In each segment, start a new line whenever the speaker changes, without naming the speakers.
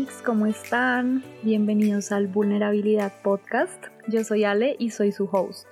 amigos, ¿cómo están? Bienvenidos al Vulnerabilidad Podcast. Yo soy Ale y soy su host.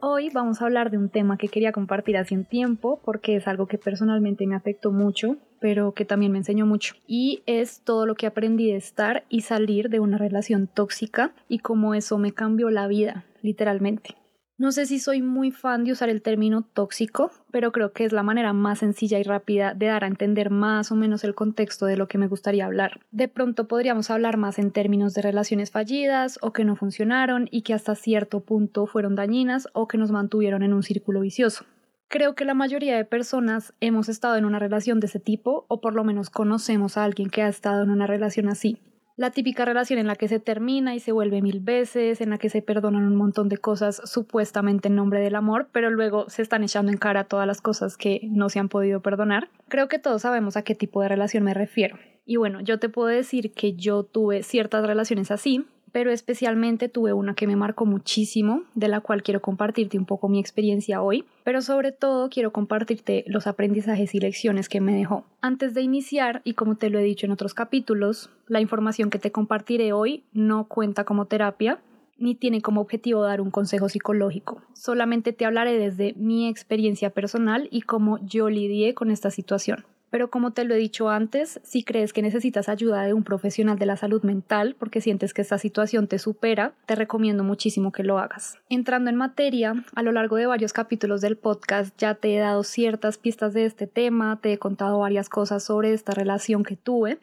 Hoy vamos a hablar de un tema que quería compartir hace un tiempo porque es algo que personalmente me afectó mucho, pero que también me enseñó mucho. Y es todo lo que aprendí de estar y salir de una relación tóxica y cómo eso me cambió la vida, literalmente. No sé si soy muy fan de usar el término tóxico, pero creo que es la manera más sencilla y rápida de dar a entender más o menos el contexto de lo que me gustaría hablar. De pronto podríamos hablar más en términos de relaciones fallidas o que no funcionaron y que hasta cierto punto fueron dañinas o que nos mantuvieron en un círculo vicioso. Creo que la mayoría de personas hemos estado en una relación de ese tipo o por lo menos conocemos a alguien que ha estado en una relación así la típica relación en la que se termina y se vuelve mil veces, en la que se perdonan un montón de cosas supuestamente en nombre del amor, pero luego se están echando en cara todas las cosas que no se han podido perdonar. Creo que todos sabemos a qué tipo de relación me refiero. Y bueno, yo te puedo decir que yo tuve ciertas relaciones así, pero especialmente tuve una que me marcó muchísimo, de la cual quiero compartirte un poco mi experiencia hoy, pero sobre todo quiero compartirte los aprendizajes y lecciones que me dejó. Antes de iniciar, y como te lo he dicho en otros capítulos, la información que te compartiré hoy no cuenta como terapia, ni tiene como objetivo dar un consejo psicológico. Solamente te hablaré desde mi experiencia personal y cómo yo lidié con esta situación. Pero como te lo he dicho antes, si crees que necesitas ayuda de un profesional de la salud mental porque sientes que esta situación te supera, te recomiendo muchísimo que lo hagas. Entrando en materia, a lo largo de varios capítulos del podcast ya te he dado ciertas pistas de este tema, te he contado varias cosas sobre esta relación que tuve,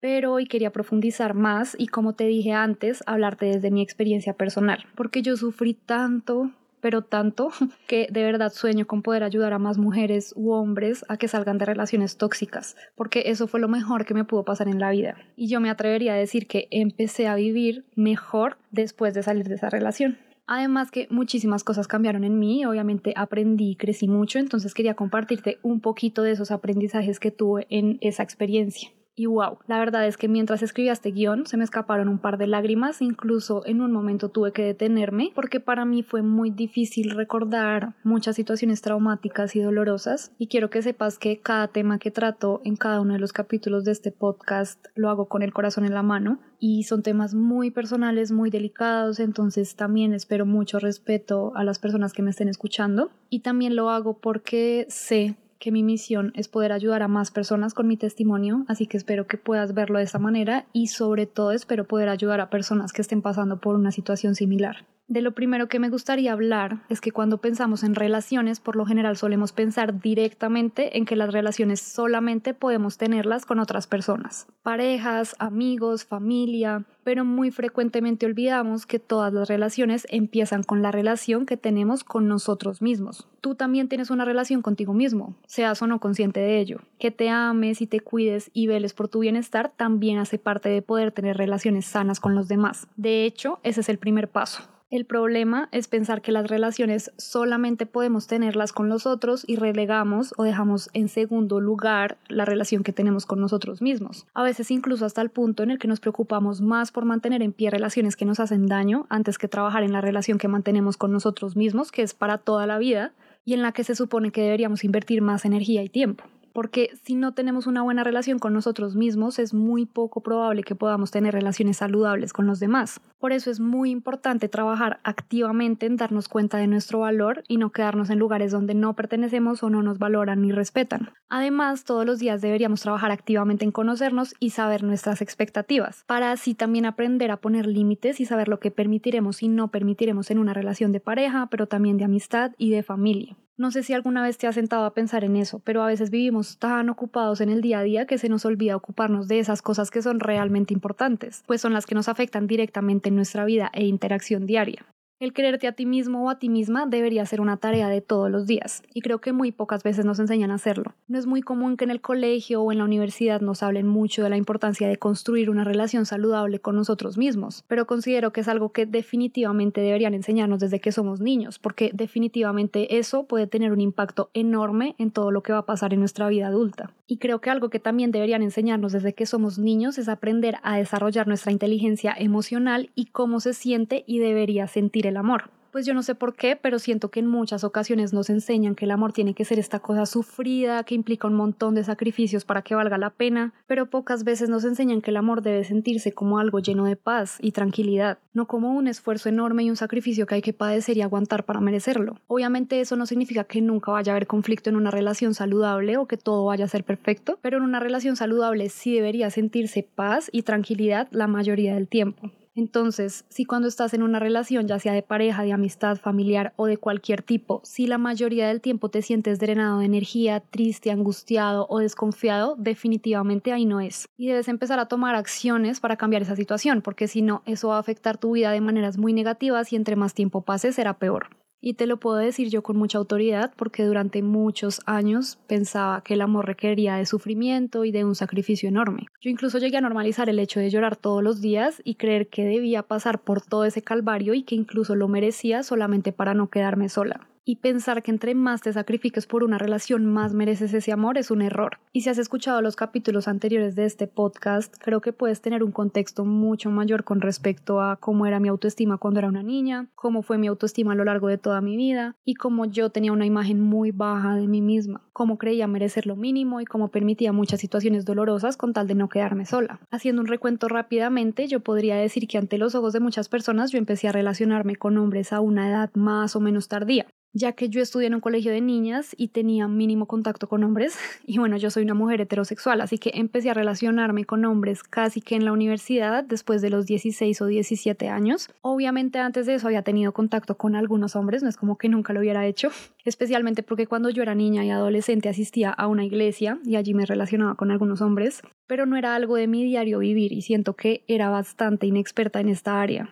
pero hoy quería profundizar más y como te dije antes, hablarte desde mi experiencia personal, porque yo sufrí tanto pero tanto que de verdad sueño con poder ayudar a más mujeres u hombres a que salgan de relaciones tóxicas, porque eso fue lo mejor que me pudo pasar en la vida. Y yo me atrevería a decir que empecé a vivir mejor después de salir de esa relación. Además que muchísimas cosas cambiaron en mí, obviamente aprendí y crecí mucho, entonces quería compartirte un poquito de esos aprendizajes que tuve en esa experiencia. Y wow, la verdad es que mientras escribía este guion se me escaparon un par de lágrimas, incluso en un momento tuve que detenerme porque para mí fue muy difícil recordar muchas situaciones traumáticas y dolorosas y quiero que sepas que cada tema que trato en cada uno de los capítulos de este podcast lo hago con el corazón en la mano y son temas muy personales, muy delicados, entonces también espero mucho respeto a las personas que me estén escuchando y también lo hago porque sé que mi misión es poder ayudar a más personas con mi testimonio, así que espero que puedas verlo de esa manera y sobre todo espero poder ayudar a personas que estén pasando por una situación similar. De lo primero que me gustaría hablar es que cuando pensamos en relaciones, por lo general solemos pensar directamente en que las relaciones solamente podemos tenerlas con otras personas, parejas, amigos, familia, pero muy frecuentemente olvidamos que todas las relaciones empiezan con la relación que tenemos con nosotros mismos. Tú también tienes una relación contigo mismo, seas o no consciente de ello. Que te ames y te cuides y veles por tu bienestar también hace parte de poder tener relaciones sanas con los demás. De hecho, ese es el primer paso. El problema es pensar que las relaciones solamente podemos tenerlas con los otros y relegamos o dejamos en segundo lugar la relación que tenemos con nosotros mismos. A veces incluso hasta el punto en el que nos preocupamos más por mantener en pie relaciones que nos hacen daño antes que trabajar en la relación que mantenemos con nosotros mismos, que es para toda la vida y en la que se supone que deberíamos invertir más energía y tiempo porque si no tenemos una buena relación con nosotros mismos, es muy poco probable que podamos tener relaciones saludables con los demás. Por eso es muy importante trabajar activamente en darnos cuenta de nuestro valor y no quedarnos en lugares donde no pertenecemos o no nos valoran ni respetan. Además, todos los días deberíamos trabajar activamente en conocernos y saber nuestras expectativas, para así también aprender a poner límites y saber lo que permitiremos y no permitiremos en una relación de pareja, pero también de amistad y de familia. No sé si alguna vez te has sentado a pensar en eso, pero a veces vivimos tan ocupados en el día a día que se nos olvida ocuparnos de esas cosas que son realmente importantes, pues son las que nos afectan directamente en nuestra vida e interacción diaria. El quererte a ti mismo o a ti misma debería ser una tarea de todos los días, y creo que muy pocas veces nos enseñan a hacerlo. No es muy común que en el colegio o en la universidad nos hablen mucho de la importancia de construir una relación saludable con nosotros mismos, pero considero que es algo que definitivamente deberían enseñarnos desde que somos niños, porque definitivamente eso puede tener un impacto enorme en todo lo que va a pasar en nuestra vida adulta. Y creo que algo que también deberían enseñarnos desde que somos niños es aprender a desarrollar nuestra inteligencia emocional y cómo se siente y debería sentir amor. Pues yo no sé por qué, pero siento que en muchas ocasiones nos enseñan que el amor tiene que ser esta cosa sufrida, que implica un montón de sacrificios para que valga la pena, pero pocas veces nos enseñan que el amor debe sentirse como algo lleno de paz y tranquilidad, no como un esfuerzo enorme y un sacrificio que hay que padecer y aguantar para merecerlo. Obviamente eso no significa que nunca vaya a haber conflicto en una relación saludable o que todo vaya a ser perfecto, pero en una relación saludable sí debería sentirse paz y tranquilidad la mayoría del tiempo. Entonces, si cuando estás en una relación, ya sea de pareja, de amistad, familiar o de cualquier tipo, si la mayoría del tiempo te sientes drenado de energía, triste, angustiado o desconfiado, definitivamente ahí no es. Y debes empezar a tomar acciones para cambiar esa situación, porque si no, eso va a afectar tu vida de maneras muy negativas y entre más tiempo pase será peor. Y te lo puedo decir yo con mucha autoridad porque durante muchos años pensaba que el amor requería de sufrimiento y de un sacrificio enorme. Yo incluso llegué a normalizar el hecho de llorar todos los días y creer que debía pasar por todo ese calvario y que incluso lo merecía solamente para no quedarme sola y pensar que entre más te sacrifiques por una relación, más mereces ese amor es un error. Y si has escuchado los capítulos anteriores de este podcast, creo que puedes tener un contexto mucho mayor con respecto a cómo era mi autoestima cuando era una niña, cómo fue mi autoestima a lo largo de toda mi vida y cómo yo tenía una imagen muy baja de mí misma, cómo creía merecer lo mínimo y cómo permitía muchas situaciones dolorosas con tal de no quedarme sola. Haciendo un recuento rápidamente, yo podría decir que ante los ojos de muchas personas yo empecé a relacionarme con hombres a una edad más o menos tardía ya que yo estudié en un colegio de niñas y tenía mínimo contacto con hombres, y bueno, yo soy una mujer heterosexual, así que empecé a relacionarme con hombres casi que en la universidad después de los 16 o 17 años. Obviamente antes de eso había tenido contacto con algunos hombres, no es como que nunca lo hubiera hecho, especialmente porque cuando yo era niña y adolescente asistía a una iglesia y allí me relacionaba con algunos hombres, pero no era algo de mi diario vivir y siento que era bastante inexperta en esta área.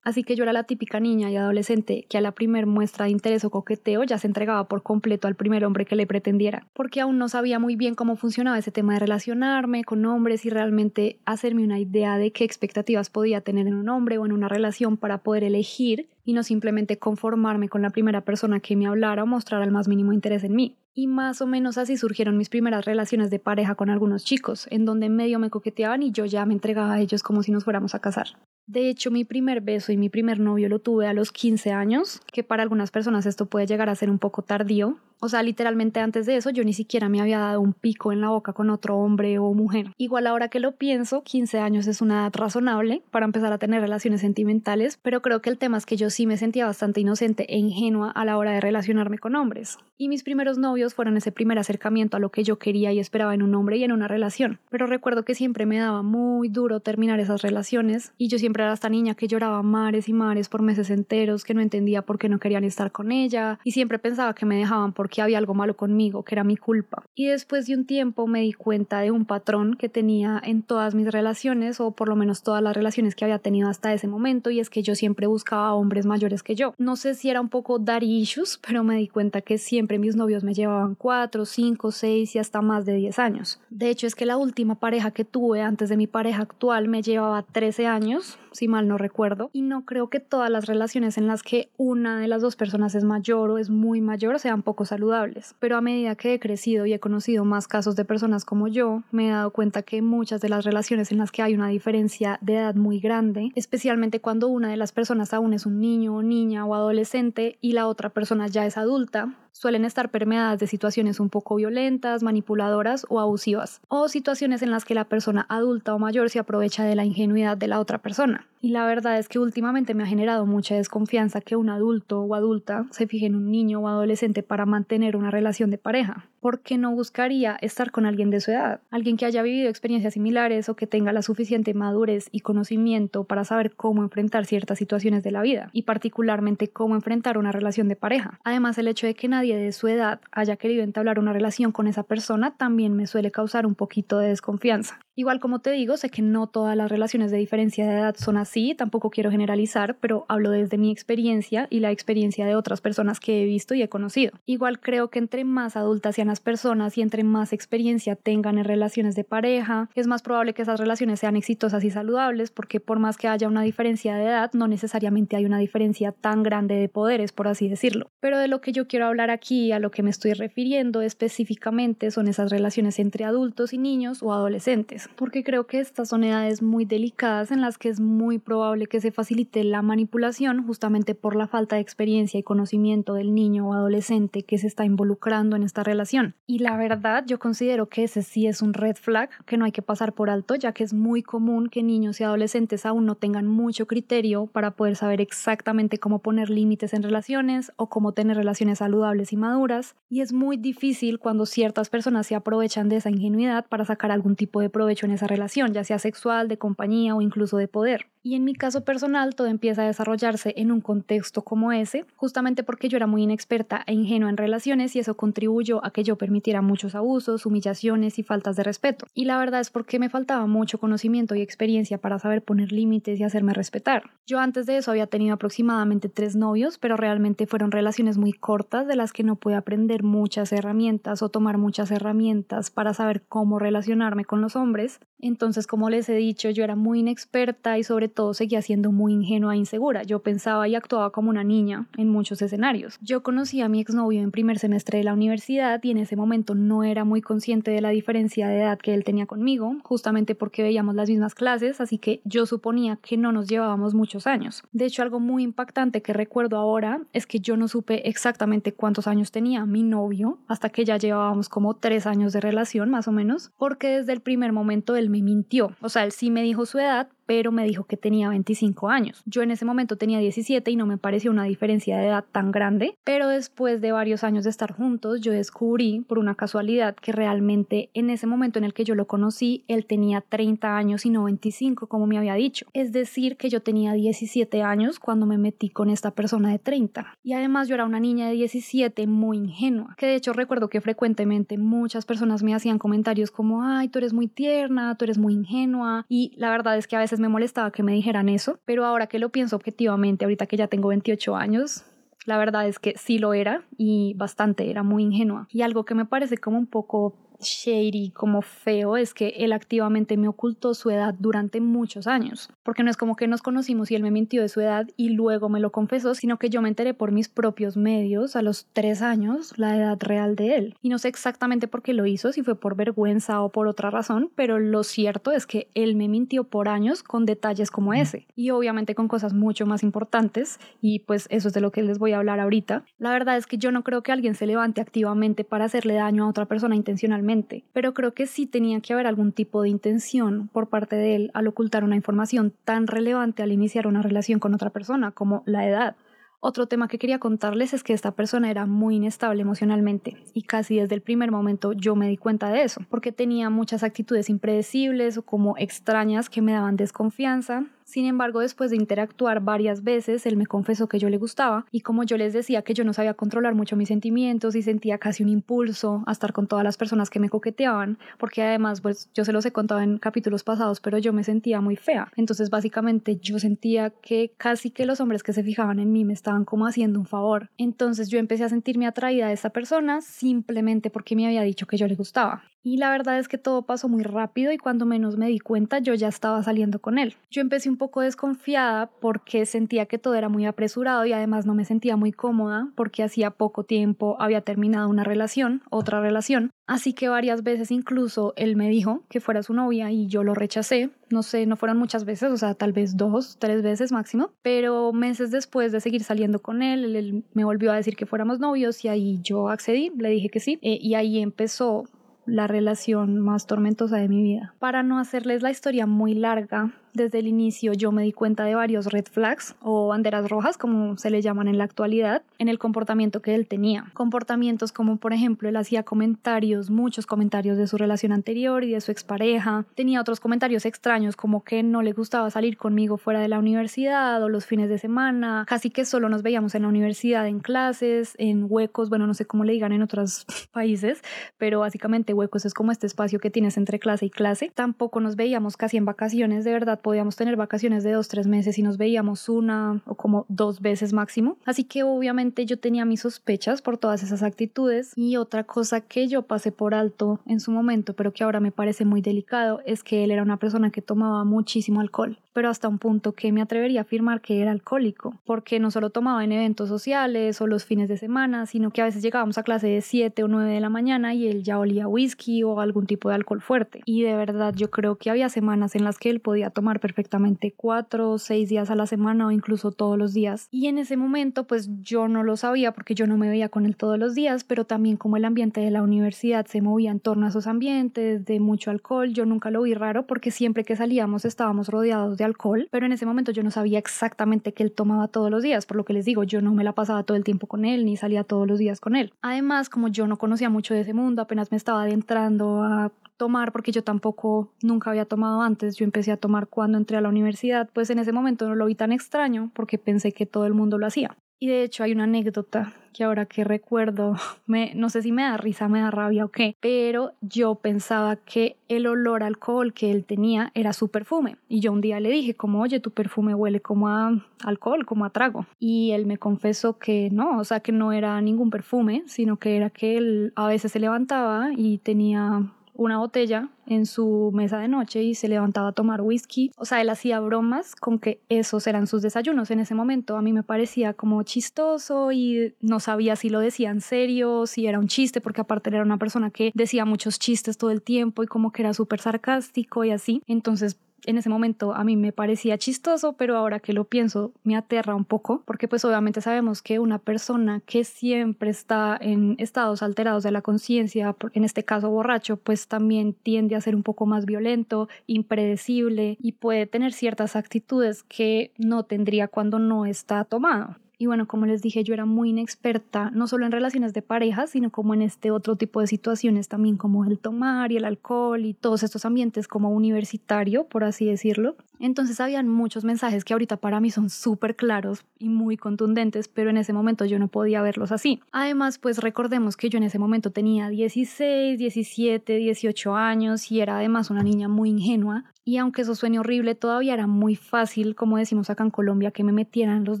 Así que yo era la típica niña y adolescente que a la primer muestra de interés o coqueteo ya se entregaba por completo al primer hombre que le pretendiera, porque aún no sabía muy bien cómo funcionaba ese tema de relacionarme con hombres y realmente hacerme una idea de qué expectativas podía tener en un hombre o en una relación para poder elegir y no simplemente conformarme con la primera persona que me hablara o mostrara el más mínimo interés en mí. Y más o menos así surgieron mis primeras relaciones de pareja con algunos chicos, en donde medio me coqueteaban y yo ya me entregaba a ellos como si nos fuéramos a casar. De hecho, mi primer beso y mi primer novio lo tuve a los 15 años, que para algunas personas esto puede llegar a ser un poco tardío, o sea, literalmente antes de eso yo ni siquiera me había dado un pico en la boca con otro hombre o mujer. Igual ahora que lo pienso, 15 años es una edad razonable para empezar a tener relaciones sentimentales, pero creo que el tema es que yo sí me sentía bastante inocente e ingenua a la hora de relacionarme con hombres. Y mis primeros novios fueron ese primer acercamiento a lo que yo quería y esperaba en un hombre y en una relación. Pero recuerdo que siempre me daba muy duro terminar esas relaciones y yo siempre era esta niña que lloraba mares y mares por meses enteros, que no entendía por qué no querían estar con ella y siempre pensaba que me dejaban por porque había algo malo conmigo, que era mi culpa. Y después de un tiempo me di cuenta de un patrón que tenía en todas mis relaciones, o por lo menos todas las relaciones que había tenido hasta ese momento, y es que yo siempre buscaba hombres mayores que yo. No sé si era un poco daddy issues, pero me di cuenta que siempre mis novios me llevaban 4, 5, 6 y hasta más de 10 años. De hecho, es que la última pareja que tuve antes de mi pareja actual me llevaba 13 años, si mal no recuerdo, y no creo que todas las relaciones en las que una de las dos personas es mayor o es muy mayor sean poco saludables, pero a medida que he crecido y he conocido más casos de personas como yo, me he dado cuenta que muchas de las relaciones en las que hay una diferencia de edad muy grande, especialmente cuando una de las personas aún es un niño o niña o adolescente y la otra persona ya es adulta, suelen estar permeadas de situaciones un poco violentas, manipuladoras o abusivas, o situaciones en las que la persona adulta o mayor se aprovecha de la ingenuidad de la otra persona. Y la verdad es que últimamente me ha generado mucha desconfianza que un adulto o adulta se fije en un niño o adolescente para mantener una relación de pareja. ¿Por qué no buscaría estar con alguien de su edad? Alguien que haya vivido experiencias similares o que tenga la suficiente madurez y conocimiento para saber cómo enfrentar ciertas situaciones de la vida y particularmente cómo enfrentar una relación de pareja. Además, el hecho de que nadie de su edad haya querido entablar una relación con esa persona también me suele causar un poquito de desconfianza. Igual como te digo, sé que no todas las relaciones de diferencia de edad son así, tampoco quiero generalizar, pero hablo desde mi experiencia y la experiencia de otras personas que he visto y he conocido. Igual creo que entre más adultas sean las personas y entre más experiencia tengan en relaciones de pareja, es más probable que esas relaciones sean exitosas y saludables porque por más que haya una diferencia de edad, no necesariamente hay una diferencia tan grande de poderes, por así decirlo. Pero de lo que yo quiero hablar aquí, a lo que me estoy refiriendo específicamente, son esas relaciones entre adultos y niños o adolescentes porque creo que estas son edades muy delicadas en las que es muy probable que se facilite la manipulación justamente por la falta de experiencia y conocimiento del niño o adolescente que se está involucrando en esta relación. Y la verdad, yo considero que ese sí es un red flag que no hay que pasar por alto, ya que es muy común que niños y adolescentes aún no tengan mucho criterio para poder saber exactamente cómo poner límites en relaciones o cómo tener relaciones saludables y maduras, y es muy difícil cuando ciertas personas se aprovechan de esa ingenuidad para sacar algún tipo de provecho en esa relación, ya sea sexual, de compañía o incluso de poder. Y en mi caso personal todo empieza a desarrollarse en un contexto como ese, justamente porque yo era muy inexperta e ingenua en relaciones y eso contribuyó a que yo permitiera muchos abusos, humillaciones y faltas de respeto. Y la verdad es porque me faltaba mucho conocimiento y experiencia para saber poner límites y hacerme respetar. Yo antes de eso había tenido aproximadamente tres novios, pero realmente fueron relaciones muy cortas de las que no pude aprender muchas herramientas o tomar muchas herramientas para saber cómo relacionarme con los hombres. Entonces, como les he dicho, yo era muy inexperta y sobre todo seguía siendo muy ingenua e insegura. Yo pensaba y actuaba como una niña en muchos escenarios. Yo conocí a mi exnovio en primer semestre de la universidad y en ese momento no era muy consciente de la diferencia de edad que él tenía conmigo, justamente porque veíamos las mismas clases, así que yo suponía que no nos llevábamos muchos años. De hecho, algo muy impactante que recuerdo ahora es que yo no supe exactamente cuántos años tenía mi novio hasta que ya llevábamos como tres años de relación más o menos, porque desde el primer momento él me mintió. O sea, él sí me dijo su edad, pero me dijo que tenía 25 años. Yo en ese momento tenía 17 y no me pareció una diferencia de edad tan grande, pero después de varios años de estar juntos, yo descubrí por una casualidad que realmente en ese momento en el que yo lo conocí, él tenía 30 años y no 25 como me había dicho. Es decir, que yo tenía 17 años cuando me metí con esta persona de 30. Y además yo era una niña de 17 muy ingenua, que de hecho recuerdo que frecuentemente muchas personas me hacían comentarios como, ay, tú eres muy tierna, tú eres muy ingenua, y la verdad es que a veces me molestaba que me dijeran eso, pero ahora que lo pienso objetivamente, ahorita que ya tengo 28 años, la verdad es que sí lo era y bastante, era muy ingenua. Y algo que me parece como un poco shady, como feo, es que él activamente me ocultó su edad durante muchos años. Porque no es como que nos conocimos y él me mintió de su edad y luego me lo confesó, sino que yo me enteré por mis propios medios a los tres años la edad real de él. Y no sé exactamente por qué lo hizo, si fue por vergüenza o por otra razón, pero lo cierto es que él me mintió por años con detalles como ese. Y obviamente con cosas mucho más importantes, y pues eso es de lo que les voy a hablar ahorita. La verdad es que yo no creo que alguien se levante activamente para hacerle daño a otra persona intencionalmente pero creo que sí tenía que haber algún tipo de intención por parte de él al ocultar una información tan relevante al iniciar una relación con otra persona como la edad. Otro tema que quería contarles es que esta persona era muy inestable emocionalmente y casi desde el primer momento yo me di cuenta de eso, porque tenía muchas actitudes impredecibles o como extrañas que me daban desconfianza, sin embargo, después de interactuar varias veces, él me confesó que yo le gustaba y como yo les decía que yo no sabía controlar mucho mis sentimientos y sentía casi un impulso a estar con todas las personas que me coqueteaban, porque además, pues yo se los he contado en capítulos pasados, pero yo me sentía muy fea. Entonces, básicamente, yo sentía que casi que los hombres que se fijaban en mí me estaban como haciendo un favor. Entonces, yo empecé a sentirme atraída a esa persona simplemente porque me había dicho que yo le gustaba. Y la verdad es que todo pasó muy rápido y cuando menos me di cuenta yo ya estaba saliendo con él. Yo empecé un poco desconfiada porque sentía que todo era muy apresurado y además no me sentía muy cómoda porque hacía poco tiempo había terminado una relación, otra relación. Así que varias veces incluso él me dijo que fuera su novia y yo lo rechacé. No sé, no fueron muchas veces, o sea, tal vez dos, tres veces máximo. Pero meses después de seguir saliendo con él, él, me volvió a decir que fuéramos novios y ahí yo accedí, le dije que sí. Eh, y ahí empezó la relación más tormentosa de mi vida. Para no hacerles la historia muy larga, desde el inicio yo me di cuenta de varios red flags o banderas rojas, como se le llaman en la actualidad, en el comportamiento que él tenía. Comportamientos como, por ejemplo, él hacía comentarios, muchos comentarios de su relación anterior y de su expareja. Tenía otros comentarios extraños, como que no le gustaba salir conmigo fuera de la universidad o los fines de semana. Casi que solo nos veíamos en la universidad, en clases, en huecos, bueno, no sé cómo le digan en otros países, pero básicamente huecos es como este espacio que tienes entre clase y clase. Tampoco nos veíamos casi en vacaciones, de verdad podíamos tener vacaciones de dos, tres meses y nos veíamos una o como dos veces máximo. Así que obviamente yo tenía mis sospechas por todas esas actitudes. Y otra cosa que yo pasé por alto en su momento, pero que ahora me parece muy delicado, es que él era una persona que tomaba muchísimo alcohol pero hasta un punto que me atrevería a afirmar que era alcohólico, porque no solo tomaba en eventos sociales o los fines de semana, sino que a veces llegábamos a clase de 7 o 9 de la mañana y él ya olía whisky o algún tipo de alcohol fuerte. Y de verdad yo creo que había semanas en las que él podía tomar perfectamente 4 o 6 días a la semana o incluso todos los días. Y en ese momento pues yo no lo sabía porque yo no me veía con él todos los días, pero también como el ambiente de la universidad se movía en torno a esos ambientes de mucho alcohol, yo nunca lo vi raro porque siempre que salíamos estábamos rodeados de alcohol, pero en ese momento yo no sabía exactamente que él tomaba todos los días, por lo que les digo, yo no me la pasaba todo el tiempo con él ni salía todos los días con él. Además, como yo no conocía mucho de ese mundo, apenas me estaba adentrando a tomar porque yo tampoco nunca había tomado antes, yo empecé a tomar cuando entré a la universidad, pues en ese momento no lo vi tan extraño porque pensé que todo el mundo lo hacía. Y de hecho hay una anécdota que ahora que recuerdo, me, no sé si me da risa, me da rabia o qué, pero yo pensaba que el olor a alcohol que él tenía era su perfume. Y yo un día le dije como, oye, tu perfume huele como a alcohol, como a trago. Y él me confesó que no, o sea, que no era ningún perfume, sino que era que él a veces se levantaba y tenía una botella en su mesa de noche y se levantaba a tomar whisky. O sea, él hacía bromas con que esos eran sus desayunos en ese momento. A mí me parecía como chistoso y no sabía si lo decía en serio, si era un chiste, porque aparte era una persona que decía muchos chistes todo el tiempo y como que era súper sarcástico y así. Entonces, en ese momento a mí me parecía chistoso, pero ahora que lo pienso me aterra un poco, porque pues obviamente sabemos que una persona que siempre está en estados alterados de la conciencia, en este caso borracho, pues también tiende a ser un poco más violento, impredecible y puede tener ciertas actitudes que no tendría cuando no está tomado. Y bueno, como les dije, yo era muy inexperta, no solo en relaciones de pareja, sino como en este otro tipo de situaciones también, como el tomar y el alcohol y todos estos ambientes como universitario, por así decirlo. Entonces habían muchos mensajes que ahorita para mí son súper claros y muy contundentes, pero en ese momento yo no podía verlos así. Además, pues recordemos que yo en ese momento tenía 16, 17, 18 años y era además una niña muy ingenua. Y aunque eso suene horrible, todavía era muy fácil, como decimos acá en Colombia, que me metieran los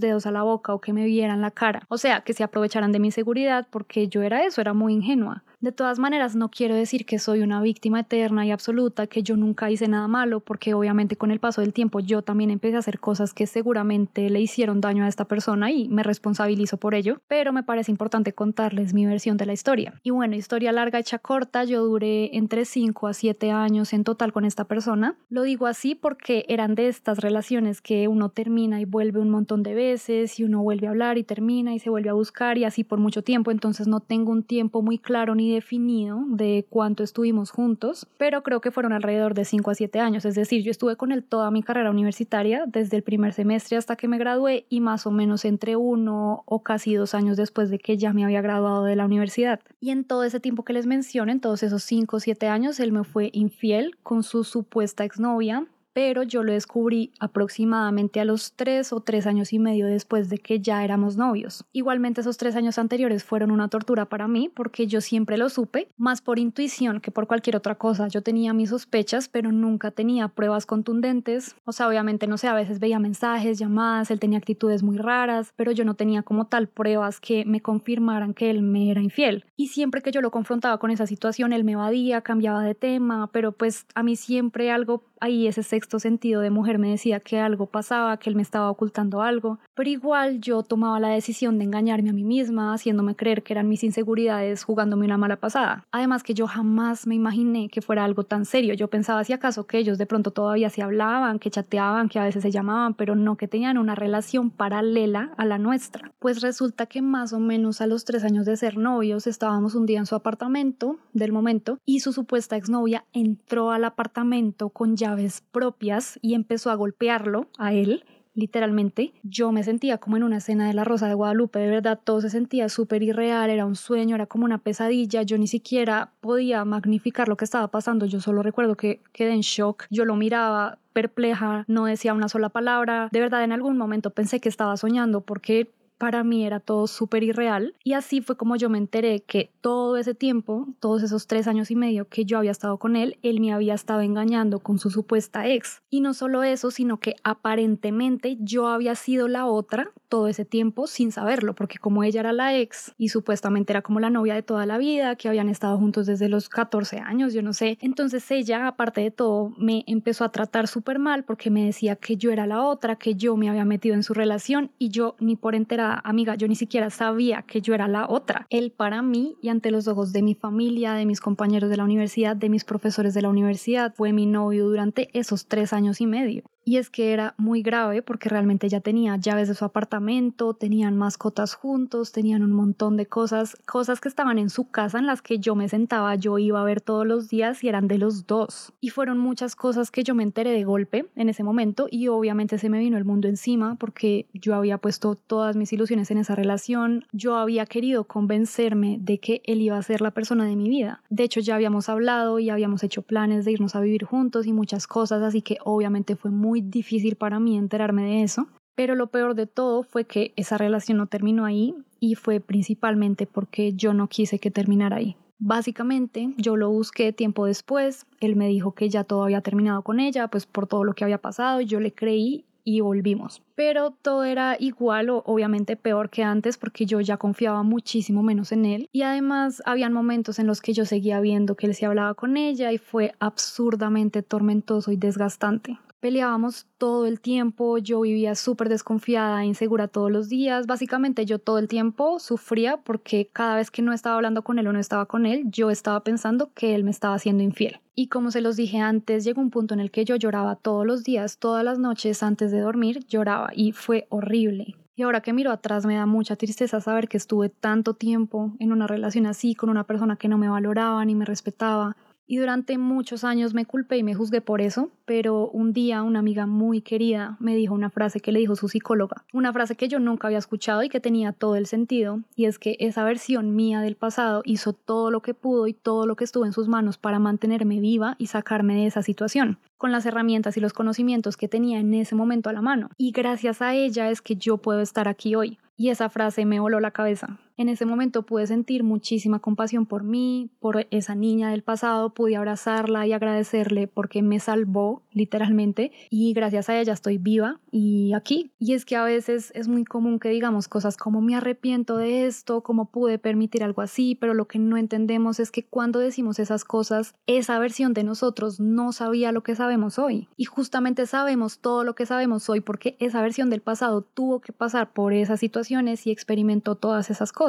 dedos a la boca o que me vieran la cara. O sea, que se aprovecharan de mi seguridad porque yo era eso, era muy ingenua. De todas maneras, no quiero decir que soy una víctima eterna y absoluta, que yo nunca hice nada malo, porque obviamente con el paso del tiempo yo también empecé a hacer cosas que seguramente le hicieron daño a esta persona y me responsabilizo por ello, pero me parece importante contarles mi versión de la historia. Y bueno, historia larga hecha corta, yo duré entre 5 a 7 años en total con esta persona. Lo digo así porque eran de estas relaciones que uno termina y vuelve un montón de veces y uno vuelve a hablar y termina y se vuelve a buscar y así por mucho tiempo, entonces no tengo un tiempo muy claro ni definido de cuánto estuvimos juntos, pero creo que fueron alrededor de 5 a 7 años, es decir, yo estuve con él toda mi carrera universitaria, desde el primer semestre hasta que me gradué y más o menos entre uno o casi dos años después de que ya me había graduado de la universidad. Y en todo ese tiempo que les menciono, en todos esos 5 o 7 años, él me fue infiel con su supuesta exnovia pero yo lo descubrí aproximadamente a los tres o tres años y medio después de que ya éramos novios. Igualmente esos tres años anteriores fueron una tortura para mí porque yo siempre lo supe, más por intuición que por cualquier otra cosa. Yo tenía mis sospechas, pero nunca tenía pruebas contundentes. O sea, obviamente, no sé, a veces veía mensajes, llamadas, él tenía actitudes muy raras, pero yo no tenía como tal pruebas que me confirmaran que él me era infiel. Y siempre que yo lo confrontaba con esa situación, él me evadía, cambiaba de tema, pero pues a mí siempre algo ahí ese sexto sentido de mujer me decía que algo pasaba, que él me estaba ocultando algo, pero igual yo tomaba la decisión de engañarme a mí misma, haciéndome creer que eran mis inseguridades, jugándome una mala pasada. Además que yo jamás me imaginé que fuera algo tan serio. Yo pensaba si acaso que ellos de pronto todavía se hablaban, que chateaban, que a veces se llamaban, pero no que tenían una relación paralela a la nuestra. Pues resulta que más o menos a los tres años de ser novios estábamos un día en su apartamento del momento y su supuesta exnovia entró al apartamento con llaves propias y empezó a golpearlo a él literalmente. Yo me sentía como en una escena de La Rosa de Guadalupe, de verdad todo se sentía súper irreal, era un sueño, era como una pesadilla, yo ni siquiera podía magnificar lo que estaba pasando, yo solo recuerdo que quedé en shock, yo lo miraba perpleja, no decía una sola palabra, de verdad en algún momento pensé que estaba soñando porque para mí era todo súper irreal y así fue como yo me enteré que todo ese tiempo, todos esos tres años y medio que yo había estado con él, él me había estado engañando con su supuesta ex. Y no solo eso, sino que aparentemente yo había sido la otra todo ese tiempo sin saberlo, porque como ella era la ex y supuestamente era como la novia de toda la vida, que habían estado juntos desde los 14 años, yo no sé, entonces ella, aparte de todo, me empezó a tratar súper mal porque me decía que yo era la otra, que yo me había metido en su relación y yo ni por enterada, amiga, yo ni siquiera sabía que yo era la otra. Él para mí y ante los ojos de mi familia, de mis compañeros de la universidad, de mis profesores de la universidad, fue mi novio durante esos tres años y medio. Y es que era muy grave porque realmente ya tenía llaves de su apartamento, tenían mascotas juntos, tenían un montón de cosas, cosas que estaban en su casa en las que yo me sentaba, yo iba a ver todos los días y eran de los dos. Y fueron muchas cosas que yo me enteré de golpe en ese momento y obviamente se me vino el mundo encima porque yo había puesto todas mis ilusiones en esa relación, yo había querido convencerme de que él iba a ser la persona de mi vida. De hecho ya habíamos hablado y habíamos hecho planes de irnos a vivir juntos y muchas cosas, así que obviamente fue muy difícil para mí enterarme de eso, pero lo peor de todo fue que esa relación no terminó ahí y fue principalmente porque yo no quise que terminara ahí. Básicamente, yo lo busqué tiempo después, él me dijo que ya todo había terminado con ella, pues por todo lo que había pasado, yo le creí y volvimos. Pero todo era igual o obviamente peor que antes porque yo ya confiaba muchísimo menos en él y además habían momentos en los que yo seguía viendo que él se hablaba con ella y fue absurdamente tormentoso y desgastante. Peleábamos todo el tiempo, yo vivía súper desconfiada, insegura todos los días. Básicamente yo todo el tiempo sufría porque cada vez que no estaba hablando con él o no estaba con él, yo estaba pensando que él me estaba haciendo infiel. Y como se los dije antes, llegó un punto en el que yo lloraba todos los días, todas las noches antes de dormir, lloraba y fue horrible. Y ahora que miro atrás me da mucha tristeza saber que estuve tanto tiempo en una relación así con una persona que no me valoraba ni me respetaba y durante muchos años me culpé y me juzgué por eso, pero un día una amiga muy querida me dijo una frase que le dijo su psicóloga, una frase que yo nunca había escuchado y que tenía todo el sentido, y es que esa versión mía del pasado hizo todo lo que pudo y todo lo que estuvo en sus manos para mantenerme viva y sacarme de esa situación, con las herramientas y los conocimientos que tenía en ese momento a la mano. Y gracias a ella es que yo puedo estar aquí hoy. Y esa frase me voló la cabeza. En ese momento pude sentir muchísima compasión por mí, por esa niña del pasado, pude abrazarla y agradecerle porque me salvó literalmente y gracias a ella estoy viva y aquí. Y es que a veces es muy común que digamos cosas como me arrepiento de esto, como pude permitir algo así, pero lo que no entendemos es que cuando decimos esas cosas, esa versión de nosotros no sabía lo que sabemos hoy. Y justamente sabemos todo lo que sabemos hoy porque esa versión del pasado tuvo que pasar por esas situaciones y experimentó todas esas cosas.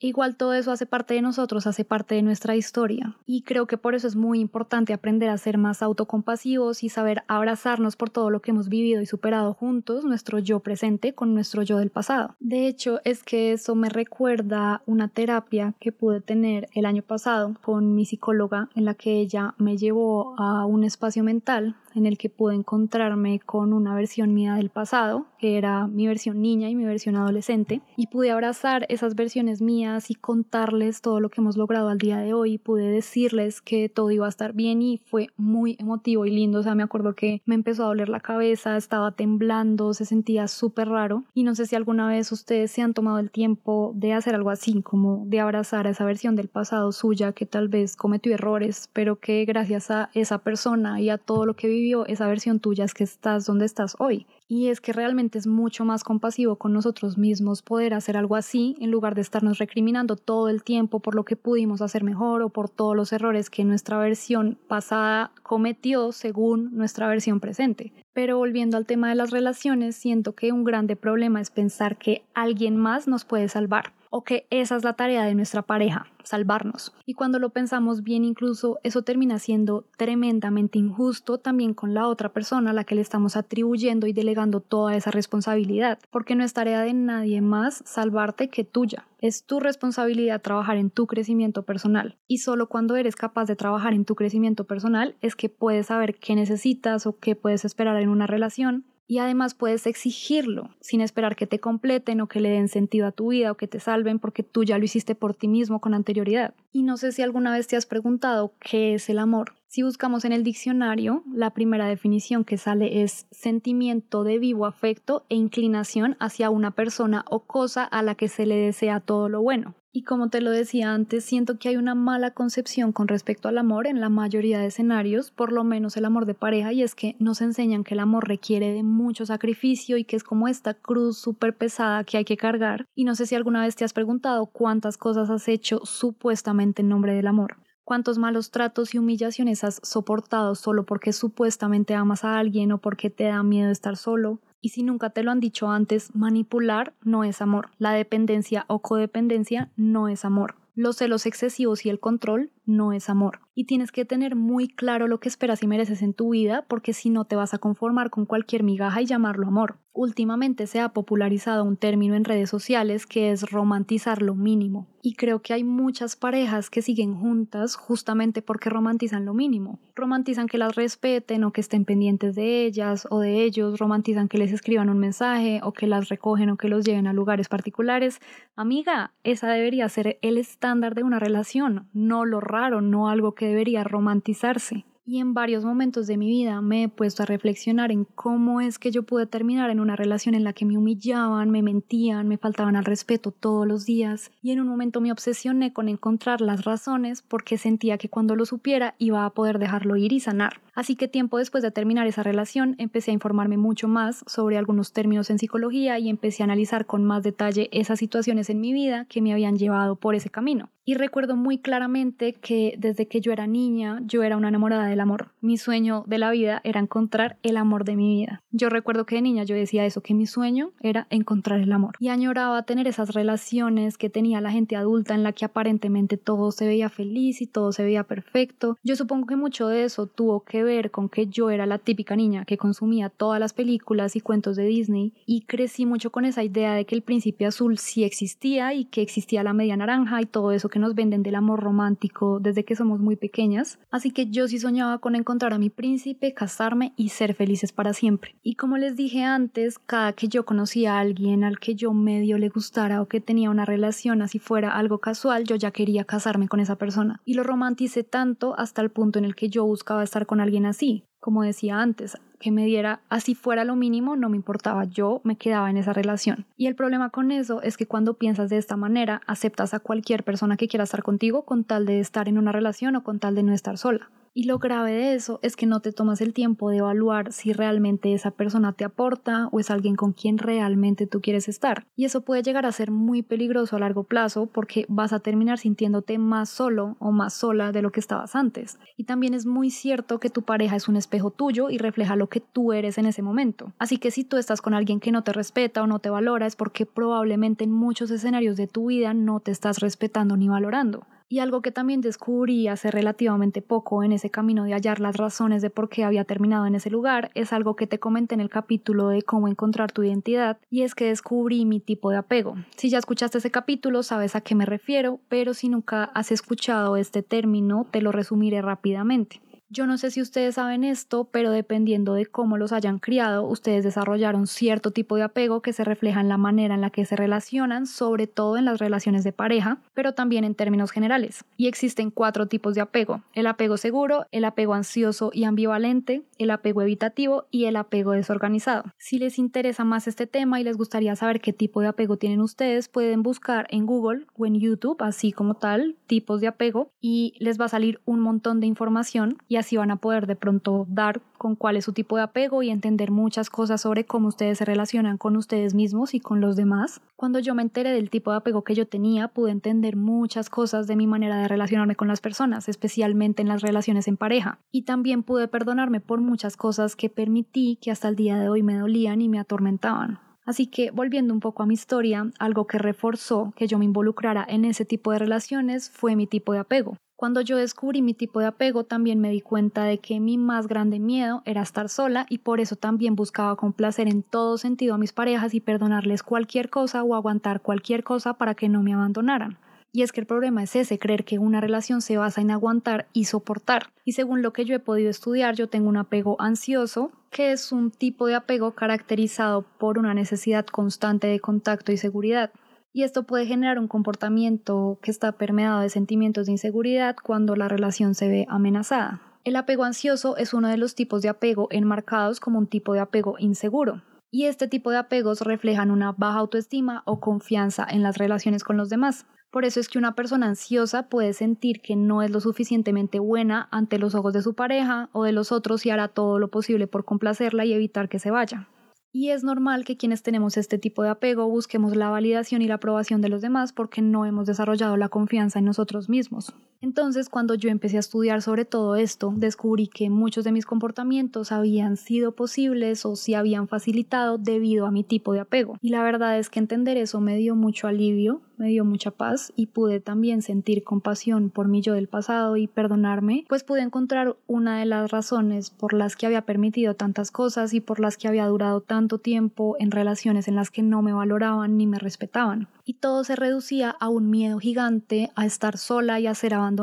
Igual todo eso hace parte de nosotros, hace parte de nuestra historia. Y creo que por eso es muy importante aprender a ser más autocompasivos y saber abrazarnos por todo lo que hemos vivido y superado juntos, nuestro yo presente con nuestro yo del pasado. De hecho, es que eso me recuerda una terapia que pude tener el año pasado con mi psicóloga en la que ella me llevó a un espacio mental en el que pude encontrarme con una versión mía del pasado, que era mi versión niña y mi versión adolescente, y pude abrazar esas versiones mías y contarles todo lo que hemos logrado al día de hoy, pude decirles que todo iba a estar bien y fue muy emotivo y lindo, o sea, me acuerdo que me empezó a doler la cabeza, estaba temblando, se sentía súper raro. Y no sé si alguna vez ustedes se han tomado el tiempo de hacer algo así, como de abrazar a esa versión del pasado suya que tal vez cometió errores, pero que gracias a esa persona y a todo lo que vivió esa versión tuya es que estás donde estás hoy. Y es que realmente es mucho más compasivo con nosotros mismos poder hacer algo así en lugar de estarnos recriminando todo el tiempo por lo que pudimos hacer mejor o por todos los errores que nuestra versión pasada cometió según nuestra versión presente. Pero volviendo al tema de las relaciones, siento que un grande problema es pensar que alguien más nos puede salvar o que esa es la tarea de nuestra pareja, salvarnos. Y cuando lo pensamos bien incluso eso termina siendo tremendamente injusto también con la otra persona a la que le estamos atribuyendo y delegando toda esa responsabilidad, porque no es tarea de nadie más salvarte que tuya. Es tu responsabilidad trabajar en tu crecimiento personal y solo cuando eres capaz de trabajar en tu crecimiento personal es que puedes saber qué necesitas o qué puedes esperar en una relación y además puedes exigirlo sin esperar que te completen o que le den sentido a tu vida o que te salven porque tú ya lo hiciste por ti mismo con anterioridad. Y no sé si alguna vez te has preguntado qué es el amor. Si buscamos en el diccionario, la primera definición que sale es sentimiento de vivo afecto e inclinación hacia una persona o cosa a la que se le desea todo lo bueno. Y como te lo decía antes, siento que hay una mala concepción con respecto al amor en la mayoría de escenarios, por lo menos el amor de pareja, y es que nos enseñan que el amor requiere de mucho sacrificio y que es como esta cruz súper pesada que hay que cargar. Y no sé si alguna vez te has preguntado cuántas cosas has hecho supuestamente en nombre del amor. ¿Cuántos malos tratos y humillaciones has soportado solo porque supuestamente amas a alguien o porque te da miedo estar solo? Y si nunca te lo han dicho antes, manipular no es amor. La dependencia o codependencia no es amor. Los celos excesivos y el control no es amor. Y tienes que tener muy claro lo que esperas y mereces en tu vida porque si no te vas a conformar con cualquier migaja y llamarlo amor. Últimamente se ha popularizado un término en redes sociales que es romantizar lo mínimo. Y creo que hay muchas parejas que siguen juntas justamente porque romantizan lo mínimo. Romantizan que las respeten o que estén pendientes de ellas o de ellos, romantizan que les escriban un mensaje o que las recogen o que los lleven a lugares particulares. Amiga, esa debería ser el estándar de una relación, no lo raro, no algo que debería romantizarse y en varios momentos de mi vida me he puesto a reflexionar en cómo es que yo pude terminar en una relación en la que me humillaban, me mentían, me faltaban al respeto todos los días y en un momento me obsesioné con encontrar las razones porque sentía que cuando lo supiera iba a poder dejarlo ir y sanar. Así que tiempo después de terminar esa relación empecé a informarme mucho más sobre algunos términos en psicología y empecé a analizar con más detalle esas situaciones en mi vida que me habían llevado por ese camino. Y recuerdo muy claramente que desde que yo era niña yo era una enamorada del amor. Mi sueño de la vida era encontrar el amor de mi vida. Yo recuerdo que de niña yo decía eso, que mi sueño era encontrar el amor. Y añoraba tener esas relaciones que tenía la gente adulta en la que aparentemente todo se veía feliz y todo se veía perfecto. Yo supongo que mucho de eso tuvo que ver con que yo era la típica niña que consumía todas las películas y cuentos de Disney y crecí mucho con esa idea de que el príncipe azul sí existía y que existía la media naranja y todo eso nos venden del amor romántico desde que somos muy pequeñas, así que yo sí soñaba con encontrar a mi príncipe, casarme y ser felices para siempre. Y como les dije antes, cada que yo conocía a alguien al que yo medio le gustara o que tenía una relación así fuera algo casual, yo ya quería casarme con esa persona. Y lo romanticé tanto hasta el punto en el que yo buscaba estar con alguien así, como decía antes, que me diera así fuera lo mínimo, no me importaba, yo me quedaba en esa relación. Y el problema con eso es que cuando piensas de esta manera, aceptas a cualquier persona que quiera estar contigo con tal de estar en una relación o con tal de no estar sola. Y lo grave de eso es que no te tomas el tiempo de evaluar si realmente esa persona te aporta o es alguien con quien realmente tú quieres estar. Y eso puede llegar a ser muy peligroso a largo plazo porque vas a terminar sintiéndote más solo o más sola de lo que estabas antes. Y también es muy cierto que tu pareja es un espejo tuyo y refleja lo que tú eres en ese momento. Así que si tú estás con alguien que no te respeta o no te valora es porque probablemente en muchos escenarios de tu vida no te estás respetando ni valorando. Y algo que también descubrí hace relativamente poco en ese camino de hallar las razones de por qué había terminado en ese lugar es algo que te comenté en el capítulo de cómo encontrar tu identidad y es que descubrí mi tipo de apego. Si ya escuchaste ese capítulo sabes a qué me refiero, pero si nunca has escuchado este término te lo resumiré rápidamente. Yo no sé si ustedes saben esto, pero dependiendo de cómo los hayan criado, ustedes desarrollaron cierto tipo de apego que se refleja en la manera en la que se relacionan, sobre todo en las relaciones de pareja, pero también en términos generales. Y existen cuatro tipos de apego. El apego seguro, el apego ansioso y ambivalente, el apego evitativo y el apego desorganizado. Si les interesa más este tema y les gustaría saber qué tipo de apego tienen ustedes, pueden buscar en Google o en YouTube, así como tal, tipos de apego, y les va a salir un montón de información así van a poder de pronto dar con cuál es su tipo de apego y entender muchas cosas sobre cómo ustedes se relacionan con ustedes mismos y con los demás. Cuando yo me enteré del tipo de apego que yo tenía, pude entender muchas cosas de mi manera de relacionarme con las personas, especialmente en las relaciones en pareja. Y también pude perdonarme por muchas cosas que permití que hasta el día de hoy me dolían y me atormentaban. Así que volviendo un poco a mi historia, algo que reforzó que yo me involucrara en ese tipo de relaciones fue mi tipo de apego. Cuando yo descubrí mi tipo de apego, también me di cuenta de que mi más grande miedo era estar sola y por eso también buscaba complacer en todo sentido a mis parejas y perdonarles cualquier cosa o aguantar cualquier cosa para que no me abandonaran. Y es que el problema es ese, creer que una relación se basa en aguantar y soportar. Y según lo que yo he podido estudiar, yo tengo un apego ansioso, que es un tipo de apego caracterizado por una necesidad constante de contacto y seguridad. Y esto puede generar un comportamiento que está permeado de sentimientos de inseguridad cuando la relación se ve amenazada. El apego ansioso es uno de los tipos de apego enmarcados como un tipo de apego inseguro. Y este tipo de apegos reflejan una baja autoestima o confianza en las relaciones con los demás. Por eso es que una persona ansiosa puede sentir que no es lo suficientemente buena ante los ojos de su pareja o de los otros y hará todo lo posible por complacerla y evitar que se vaya. Y es normal que quienes tenemos este tipo de apego busquemos la validación y la aprobación de los demás porque no hemos desarrollado la confianza en nosotros mismos. Entonces, cuando yo empecé a estudiar sobre todo esto, descubrí que muchos de mis comportamientos habían sido posibles o se habían facilitado debido a mi tipo de apego. Y la verdad es que entender eso me dio mucho alivio, me dio mucha paz y pude también sentir compasión por mi yo del pasado y perdonarme, pues pude encontrar una de las razones por las que había permitido tantas cosas y por las que había durado tanto tiempo en relaciones en las que no me valoraban ni me respetaban. Y todo se reducía a un miedo gigante a estar sola y a ser abandonada,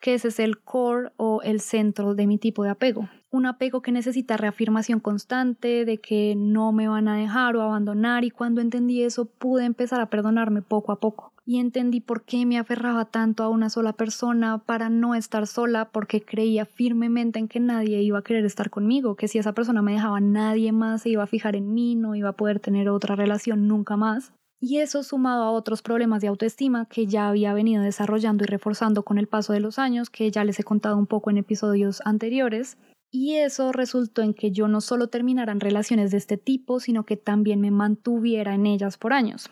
que ese es el core o el centro de mi tipo de apego un apego que necesita reafirmación constante de que no me van a dejar o abandonar y cuando entendí eso pude empezar a perdonarme poco a poco y entendí por qué me aferraba tanto a una sola persona para no estar sola porque creía firmemente en que nadie iba a querer estar conmigo, que si esa persona me dejaba nadie más se iba a fijar en mí, no iba a poder tener otra relación nunca más. Y eso sumado a otros problemas de autoestima que ya había venido desarrollando y reforzando con el paso de los años, que ya les he contado un poco en episodios anteriores, y eso resultó en que yo no solo terminara en relaciones de este tipo, sino que también me mantuviera en ellas por años.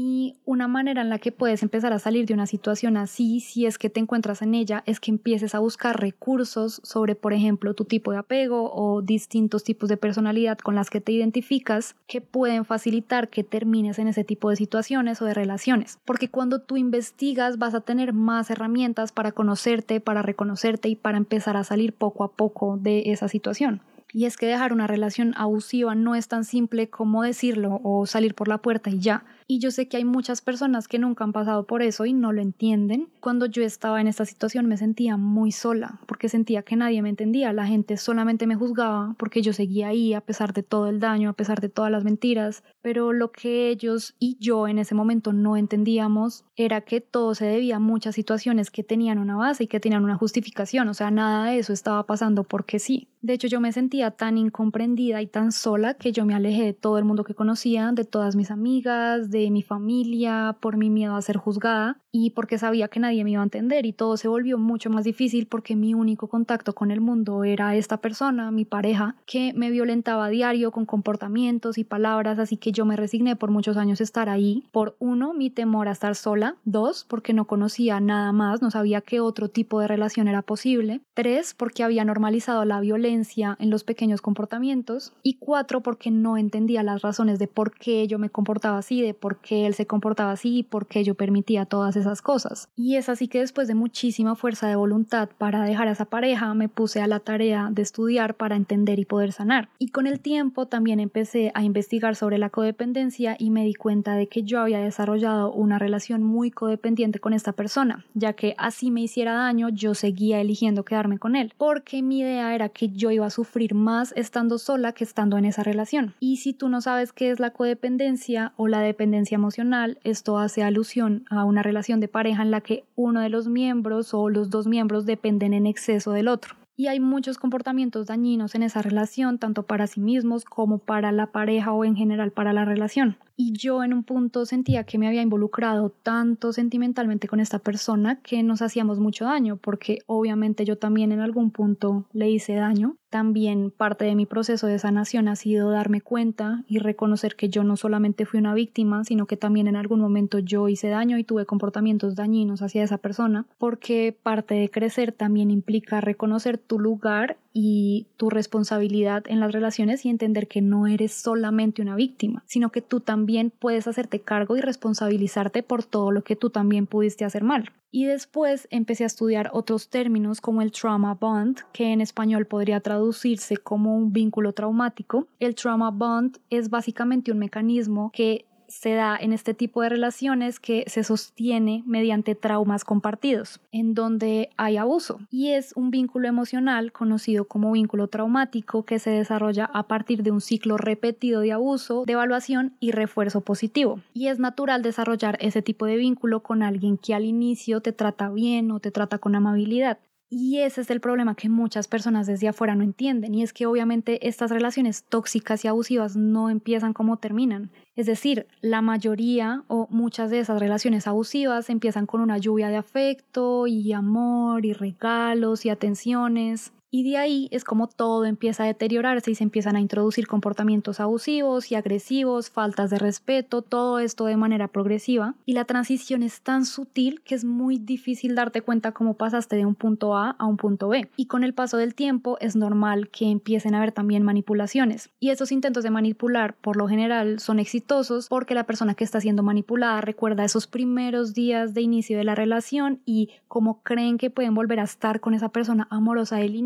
Y una manera en la que puedes empezar a salir de una situación así, si es que te encuentras en ella, es que empieces a buscar recursos sobre, por ejemplo, tu tipo de apego o distintos tipos de personalidad con las que te identificas que pueden facilitar que termines en ese tipo de situaciones o de relaciones. Porque cuando tú investigas vas a tener más herramientas para conocerte, para reconocerte y para empezar a salir poco a poco de esa situación. Y es que dejar una relación abusiva no es tan simple como decirlo o salir por la puerta y ya y yo sé que hay muchas personas que nunca han pasado por eso y no lo entienden. Cuando yo estaba en esta situación me sentía muy sola porque sentía que nadie me entendía. La gente solamente me juzgaba porque yo seguía ahí a pesar de todo el daño, a pesar de todas las mentiras. Pero lo que ellos y yo en ese momento no entendíamos era que todo se debía a muchas situaciones que tenían una base y que tenían una justificación. O sea, nada de eso estaba pasando porque sí. De hecho, yo me sentía tan incomprendida y tan sola que yo me alejé de todo el mundo que conocía, de todas mis amigas, de mi familia, por mi miedo a ser juzgada y porque sabía que nadie me iba a entender y todo se volvió mucho más difícil porque mi único contacto con el mundo era esta persona, mi pareja, que me violentaba a diario con comportamientos y palabras, así que yo me resigné por muchos años estar ahí. Por uno, mi temor a estar sola. Dos, porque no conocía nada más, no sabía qué otro tipo de relación era posible. Tres, porque había normalizado la violencia en los pequeños comportamientos. Y cuatro, porque no entendía las razones de por qué yo me comportaba así, de por qué él se comportaba así y por qué yo permitía todas esas cosas. Y es así que después de muchísima fuerza de voluntad para dejar a esa pareja, me puse a la tarea de estudiar para entender y poder sanar. Y con el tiempo también empecé a investigar sobre la codependencia y me di cuenta de que yo había desarrollado una relación muy codependiente con esta persona, ya que así me hiciera daño, yo seguía eligiendo quedarme con él, porque mi idea era que yo iba a sufrir más estando sola que estando en esa relación. Y si tú no sabes qué es la codependencia o la dependencia, emocional, esto hace alusión a una relación de pareja en la que uno de los miembros o los dos miembros dependen en exceso del otro. Y hay muchos comportamientos dañinos en esa relación, tanto para sí mismos como para la pareja o en general para la relación. Y yo en un punto sentía que me había involucrado tanto sentimentalmente con esta persona que nos hacíamos mucho daño, porque obviamente yo también en algún punto le hice daño. También parte de mi proceso de sanación ha sido darme cuenta y reconocer que yo no solamente fui una víctima, sino que también en algún momento yo hice daño y tuve comportamientos dañinos hacia esa persona, porque parte de crecer también implica reconocer tu lugar y tu responsabilidad en las relaciones y entender que no eres solamente una víctima, sino que tú también puedes hacerte cargo y responsabilizarte por todo lo que tú también pudiste hacer mal. Y después empecé a estudiar otros términos como el trauma bond, que en español podría traducirse como un vínculo traumático. El trauma bond es básicamente un mecanismo que se da en este tipo de relaciones que se sostiene mediante traumas compartidos, en donde hay abuso. Y es un vínculo emocional conocido como vínculo traumático que se desarrolla a partir de un ciclo repetido de abuso, de evaluación y refuerzo positivo. Y es natural desarrollar ese tipo de vínculo con alguien que al inicio te trata bien o te trata con amabilidad. Y ese es el problema que muchas personas desde afuera no entienden, y es que obviamente estas relaciones tóxicas y abusivas no empiezan como terminan. Es decir, la mayoría o muchas de esas relaciones abusivas empiezan con una lluvia de afecto y amor y regalos y atenciones, y de ahí es como todo empieza a deteriorarse y se empiezan a introducir comportamientos abusivos y agresivos, faltas de respeto, todo esto de manera progresiva. Y la transición es tan sutil que es muy difícil darte cuenta cómo pasaste de un punto A a un punto B. Y con el paso del tiempo es normal que empiecen a haber también manipulaciones. Y estos intentos de manipular por lo general son exitosos porque la persona que está siendo manipulada recuerda esos primeros días de inicio de la relación y cómo creen que pueden volver a estar con esa persona amorosa del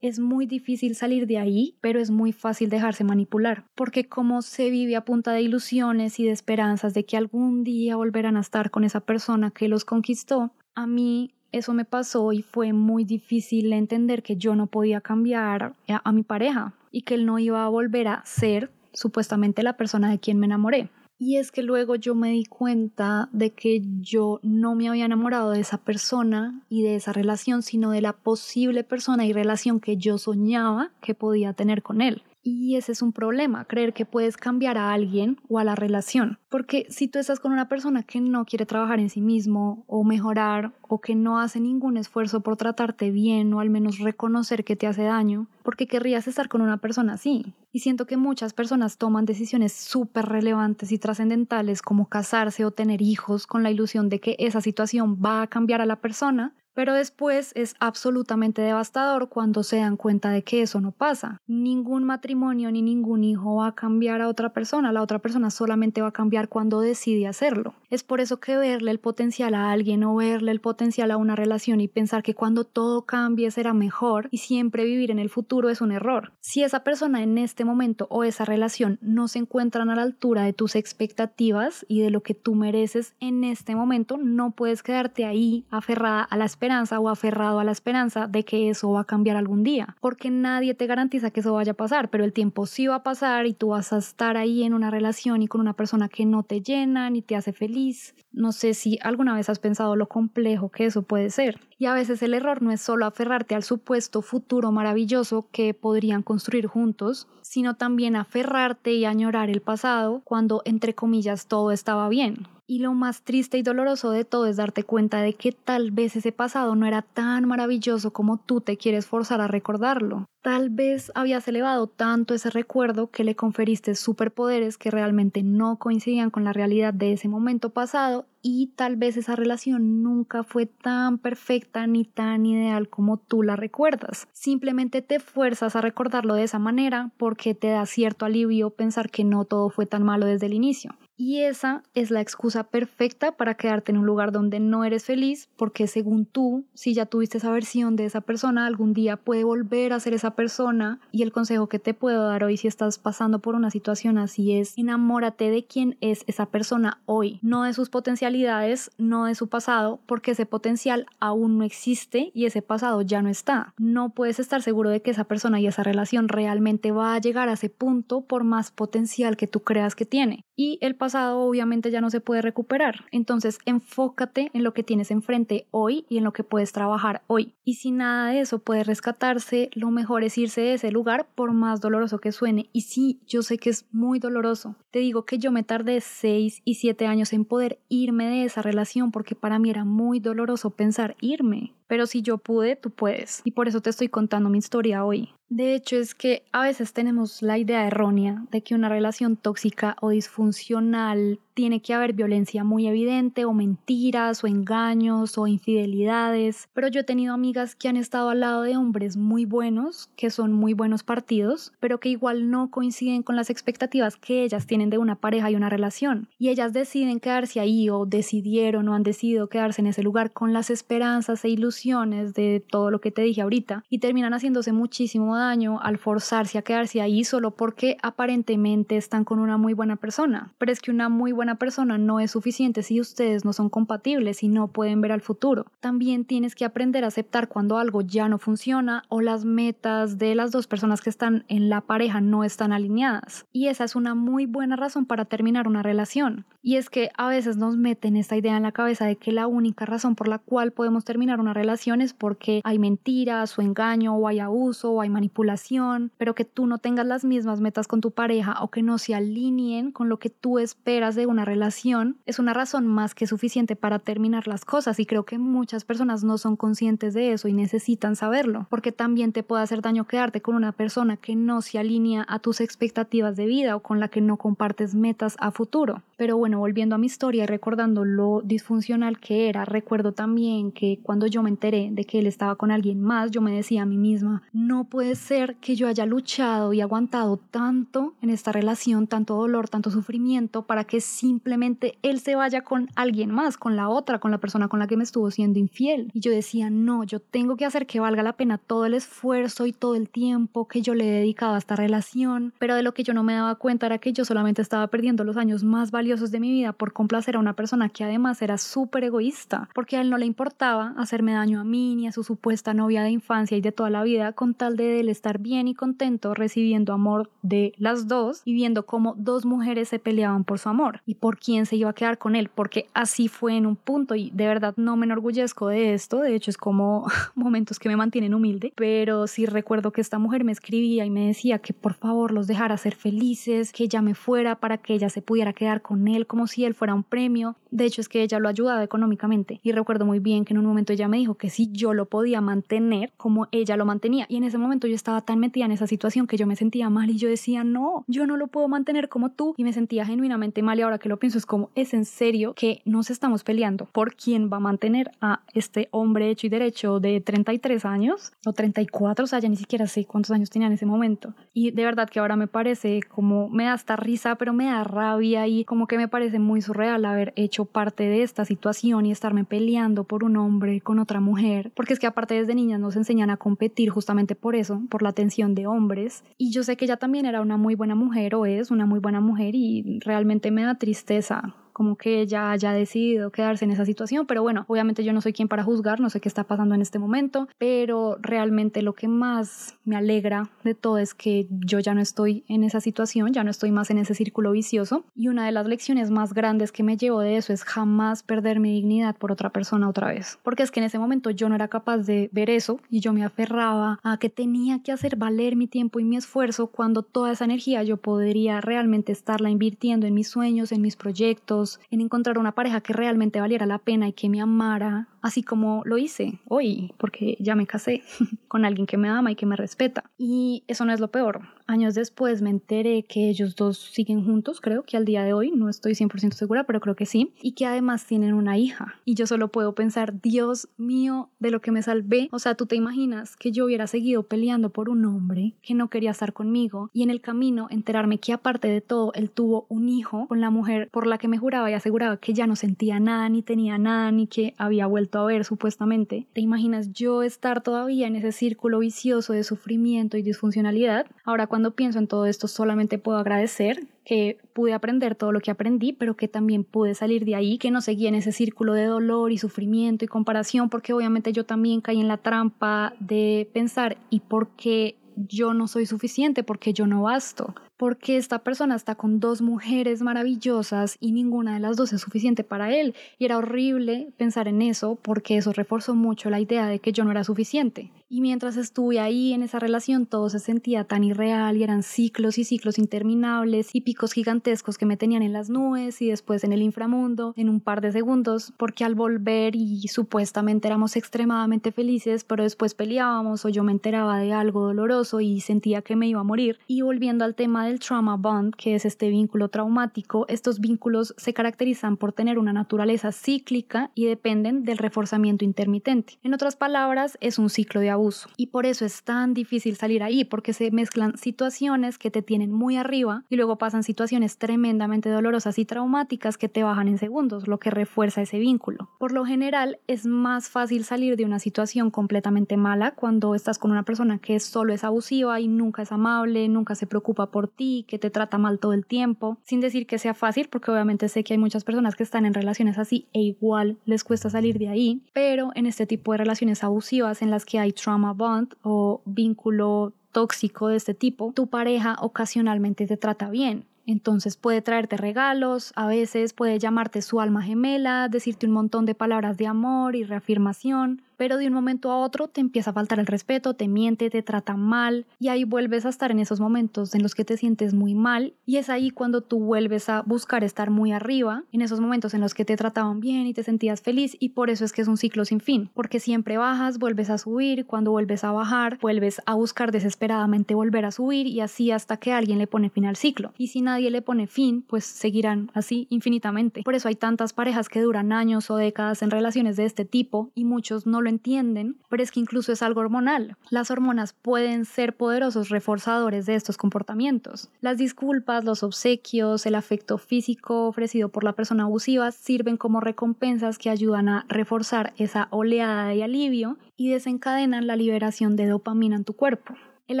es muy difícil salir de ahí, pero es muy fácil dejarse manipular, porque como se vive a punta de ilusiones y de esperanzas de que algún día volverán a estar con esa persona que los conquistó, a mí eso me pasó y fue muy difícil entender que yo no podía cambiar a mi pareja y que él no iba a volver a ser supuestamente la persona de quien me enamoré. Y es que luego yo me di cuenta de que yo no me había enamorado de esa persona y de esa relación, sino de la posible persona y relación que yo soñaba que podía tener con él. Y ese es un problema, creer que puedes cambiar a alguien o a la relación. Porque si tú estás con una persona que no quiere trabajar en sí mismo o mejorar o que no hace ningún esfuerzo por tratarte bien o al menos reconocer que te hace daño, ¿por qué querrías estar con una persona así? Y siento que muchas personas toman decisiones súper relevantes y trascendentales como casarse o tener hijos con la ilusión de que esa situación va a cambiar a la persona, pero después es absolutamente devastador cuando se dan cuenta de que eso no pasa. Ningún matrimonio ni ningún hijo va a cambiar a otra persona, la otra persona solamente va a cambiar cuando decide hacerlo. Es por eso que verle el potencial a alguien o verle el potencial a una relación y pensar que cuando todo cambie será mejor y siempre vivir en el futuro es un error. Si esa persona en este momento o esa relación no se encuentran a la altura de tus expectativas y de lo que tú mereces en este momento, no puedes quedarte ahí aferrada a la o aferrado a la esperanza de que eso va a cambiar algún día, porque nadie te garantiza que eso vaya a pasar, pero el tiempo sí va a pasar y tú vas a estar ahí en una relación y con una persona que no te llena ni te hace feliz. No sé si alguna vez has pensado lo complejo que eso puede ser. Y a veces el error no es solo aferrarte al supuesto futuro maravilloso que podrían construir juntos, sino también aferrarte y añorar el pasado cuando, entre comillas, todo estaba bien. Y lo más triste y doloroso de todo es darte cuenta de que tal vez ese pasado no era tan maravilloso como tú te quieres forzar a recordarlo. Tal vez habías elevado tanto ese recuerdo que le conferiste superpoderes que realmente no coincidían con la realidad de ese momento pasado y tal vez esa relación nunca fue tan perfecta ni tan ideal como tú la recuerdas. Simplemente te fuerzas a recordarlo de esa manera porque te da cierto alivio pensar que no todo fue tan malo desde el inicio. Y esa es la excusa perfecta para quedarte en un lugar donde no eres feliz, porque según tú, si ya tuviste esa versión de esa persona, algún día puede volver a ser esa persona. Y el consejo que te puedo dar hoy si estás pasando por una situación así es enamórate de quién es esa persona hoy, no de sus potencialidades, no de su pasado, porque ese potencial aún no existe y ese pasado ya no está. No puedes estar seguro de que esa persona y esa relación realmente va a llegar a ese punto por más potencial que tú creas que tiene. Y el pasado obviamente ya no se puede recuperar. Entonces enfócate en lo que tienes enfrente hoy y en lo que puedes trabajar hoy. Y si nada de eso puede rescatarse, lo mejor es irse de ese lugar por más doloroso que suene. Y sí, yo sé que es muy doloroso. Te digo que yo me tardé 6 y 7 años en poder irme de esa relación porque para mí era muy doloroso pensar irme. Pero si yo pude, tú puedes. Y por eso te estoy contando mi historia hoy. De hecho, es que a veces tenemos la idea errónea de que una relación tóxica o disfuncional tiene que haber violencia muy evidente o mentiras o engaños o infidelidades, pero yo he tenido amigas que han estado al lado de hombres muy buenos, que son muy buenos partidos, pero que igual no coinciden con las expectativas que ellas tienen de una pareja y una relación. Y ellas deciden quedarse ahí o decidieron o han decidido quedarse en ese lugar con las esperanzas e ilusiones de todo lo que te dije ahorita, y terminan haciéndose muchísimo daño al forzarse a quedarse ahí solo porque aparentemente están con una muy buena persona. Pero es que una muy buena persona no es suficiente si ustedes no son compatibles y no pueden ver al futuro. También tienes que aprender a aceptar cuando algo ya no funciona o las metas de las dos personas que están en la pareja no están alineadas. Y esa es una muy buena razón para terminar una relación. Y es que a veces nos meten esta idea en la cabeza de que la única razón por la cual podemos terminar una relación es porque hay mentiras o engaño o hay abuso o hay manipulación, pero que tú no tengas las mismas metas con tu pareja o que no se alineen con lo que tú esperas de una relación es una razón más que suficiente para terminar las cosas y creo que muchas personas no son conscientes de eso y necesitan saberlo, porque también te puede hacer daño quedarte con una persona que no se alinea a tus expectativas de vida o con la que no compartes metas a futuro. Pero bueno, volviendo a mi historia y recordando lo disfuncional que era, recuerdo también que cuando yo me de que él estaba con alguien más, yo me decía a mí misma, no puede ser que yo haya luchado y aguantado tanto en esta relación, tanto dolor, tanto sufrimiento, para que simplemente él se vaya con alguien más, con la otra, con la persona con la que me estuvo siendo infiel. Y yo decía, no, yo tengo que hacer que valga la pena todo el esfuerzo y todo el tiempo que yo le he dedicado a esta relación, pero de lo que yo no me daba cuenta era que yo solamente estaba perdiendo los años más valiosos de mi vida por complacer a una persona que además era súper egoísta, porque a él no le importaba hacerme daño a mí ni a su supuesta novia de infancia y de toda la vida, con tal de él estar bien y contento recibiendo amor de las dos y viendo cómo dos mujeres se peleaban por su amor y por quién se iba a quedar con él, porque así fue en un punto y de verdad no me enorgullezco de esto, de hecho es como momentos que me mantienen humilde, pero sí recuerdo que esta mujer me escribía y me decía que por favor los dejara ser felices, que ella me fuera para que ella se pudiera quedar con él como si él fuera un premio. De hecho, es que ella lo ayudaba económicamente. Y recuerdo muy bien que en un momento ella me dijo que si yo lo podía mantener como ella lo mantenía. Y en ese momento yo estaba tan metida en esa situación que yo me sentía mal y yo decía, no, yo no lo puedo mantener como tú. Y me sentía genuinamente mal. Y ahora que lo pienso, es como, es en serio que nos estamos peleando por quién va a mantener a este hombre hecho y derecho de 33 años o 34, o sea, ya ni siquiera sé cuántos años tenía en ese momento. Y de verdad que ahora me parece como, me da esta risa, pero me da rabia y como que me parece muy surreal haber hecho parte de esta situación y estarme peleando por un hombre con otra mujer, porque es que aparte desde niñas nos enseñan a competir justamente por eso, por la atención de hombres. Y yo sé que ella también era una muy buena mujer o es una muy buena mujer y realmente me da tristeza como que ella haya decidido quedarse en esa situación, pero bueno, obviamente yo no soy quien para juzgar, no sé qué está pasando en este momento, pero realmente lo que más me alegra de todo es que yo ya no estoy en esa situación, ya no estoy más en ese círculo vicioso y una de las lecciones más grandes que me llevo de eso es jamás perder mi dignidad por otra persona otra vez, porque es que en ese momento yo no era capaz de ver eso y yo me aferraba a que tenía que hacer valer mi tiempo y mi esfuerzo cuando toda esa energía yo podría realmente estarla invirtiendo en mis sueños, en mis proyectos, en encontrar una pareja que realmente valiera la pena y que me amara, así como lo hice hoy, porque ya me casé con alguien que me ama y que me respeta. Y eso no es lo peor. Años después me enteré que ellos dos siguen juntos, creo que al día de hoy, no estoy 100% segura, pero creo que sí, y que además tienen una hija. Y yo solo puedo pensar, Dios mío, de lo que me salvé. O sea, tú te imaginas que yo hubiera seguido peleando por un hombre que no quería estar conmigo y en el camino enterarme que aparte de todo, él tuvo un hijo con la mujer por la que me juraba y aseguraba que ya no sentía nada, ni tenía nada, ni que había vuelto a ver supuestamente. ¿Te imaginas yo estar todavía en ese círculo vicioso de sufrimiento y disfuncionalidad? Ahora cuando pienso en todo esto solamente puedo agradecer que pude aprender todo lo que aprendí, pero que también pude salir de ahí, que no seguía en ese círculo de dolor y sufrimiento y comparación, porque obviamente yo también caí en la trampa de pensar, ¿y por qué yo no soy suficiente? porque yo no basto? porque esta persona está con dos mujeres maravillosas y ninguna de las dos es suficiente para él. Y era horrible pensar en eso porque eso reforzó mucho la idea de que yo no era suficiente. Y mientras estuve ahí en esa relación todo se sentía tan irreal y eran ciclos y ciclos interminables y picos gigantescos que me tenían en las nubes y después en el inframundo en un par de segundos porque al volver y supuestamente éramos extremadamente felices pero después peleábamos o yo me enteraba de algo doloroso y sentía que me iba a morir. Y volviendo al tema del trauma bond, que es este vínculo traumático, estos vínculos se caracterizan por tener una naturaleza cíclica y dependen del reforzamiento intermitente. En otras palabras, es un ciclo de abuso. Y por eso es tan difícil salir ahí, porque se mezclan situaciones que te tienen muy arriba y luego pasan situaciones tremendamente dolorosas y traumáticas que te bajan en segundos, lo que refuerza ese vínculo. Por lo general es más fácil salir de una situación completamente mala cuando estás con una persona que solo es abusiva y nunca es amable, nunca se preocupa por ti, que te trata mal todo el tiempo, sin decir que sea fácil, porque obviamente sé que hay muchas personas que están en relaciones así e igual les cuesta salir de ahí, pero en este tipo de relaciones abusivas en las que hay trauma bond o vínculo tóxico de este tipo, tu pareja ocasionalmente te trata bien. Entonces puede traerte regalos, a veces puede llamarte su alma gemela, decirte un montón de palabras de amor y reafirmación, pero de un momento a otro te empieza a faltar el respeto, te miente, te trata mal y ahí vuelves a estar en esos momentos en los que te sientes muy mal y es ahí cuando tú vuelves a buscar estar muy arriba, en esos momentos en los que te trataban bien y te sentías feliz y por eso es que es un ciclo sin fin, porque siempre bajas, vuelves a subir, cuando vuelves a bajar, vuelves a buscar desesperadamente volver a subir y así hasta que alguien le pone fin al ciclo. Y si nadie le pone fin, pues seguirán así infinitamente. Por eso hay tantas parejas que duran años o décadas en relaciones de este tipo y muchos no entienden, pero es que incluso es algo hormonal. Las hormonas pueden ser poderosos reforzadores de estos comportamientos. Las disculpas, los obsequios, el afecto físico ofrecido por la persona abusiva sirven como recompensas que ayudan a reforzar esa oleada de alivio y desencadenan la liberación de dopamina en tu cuerpo. El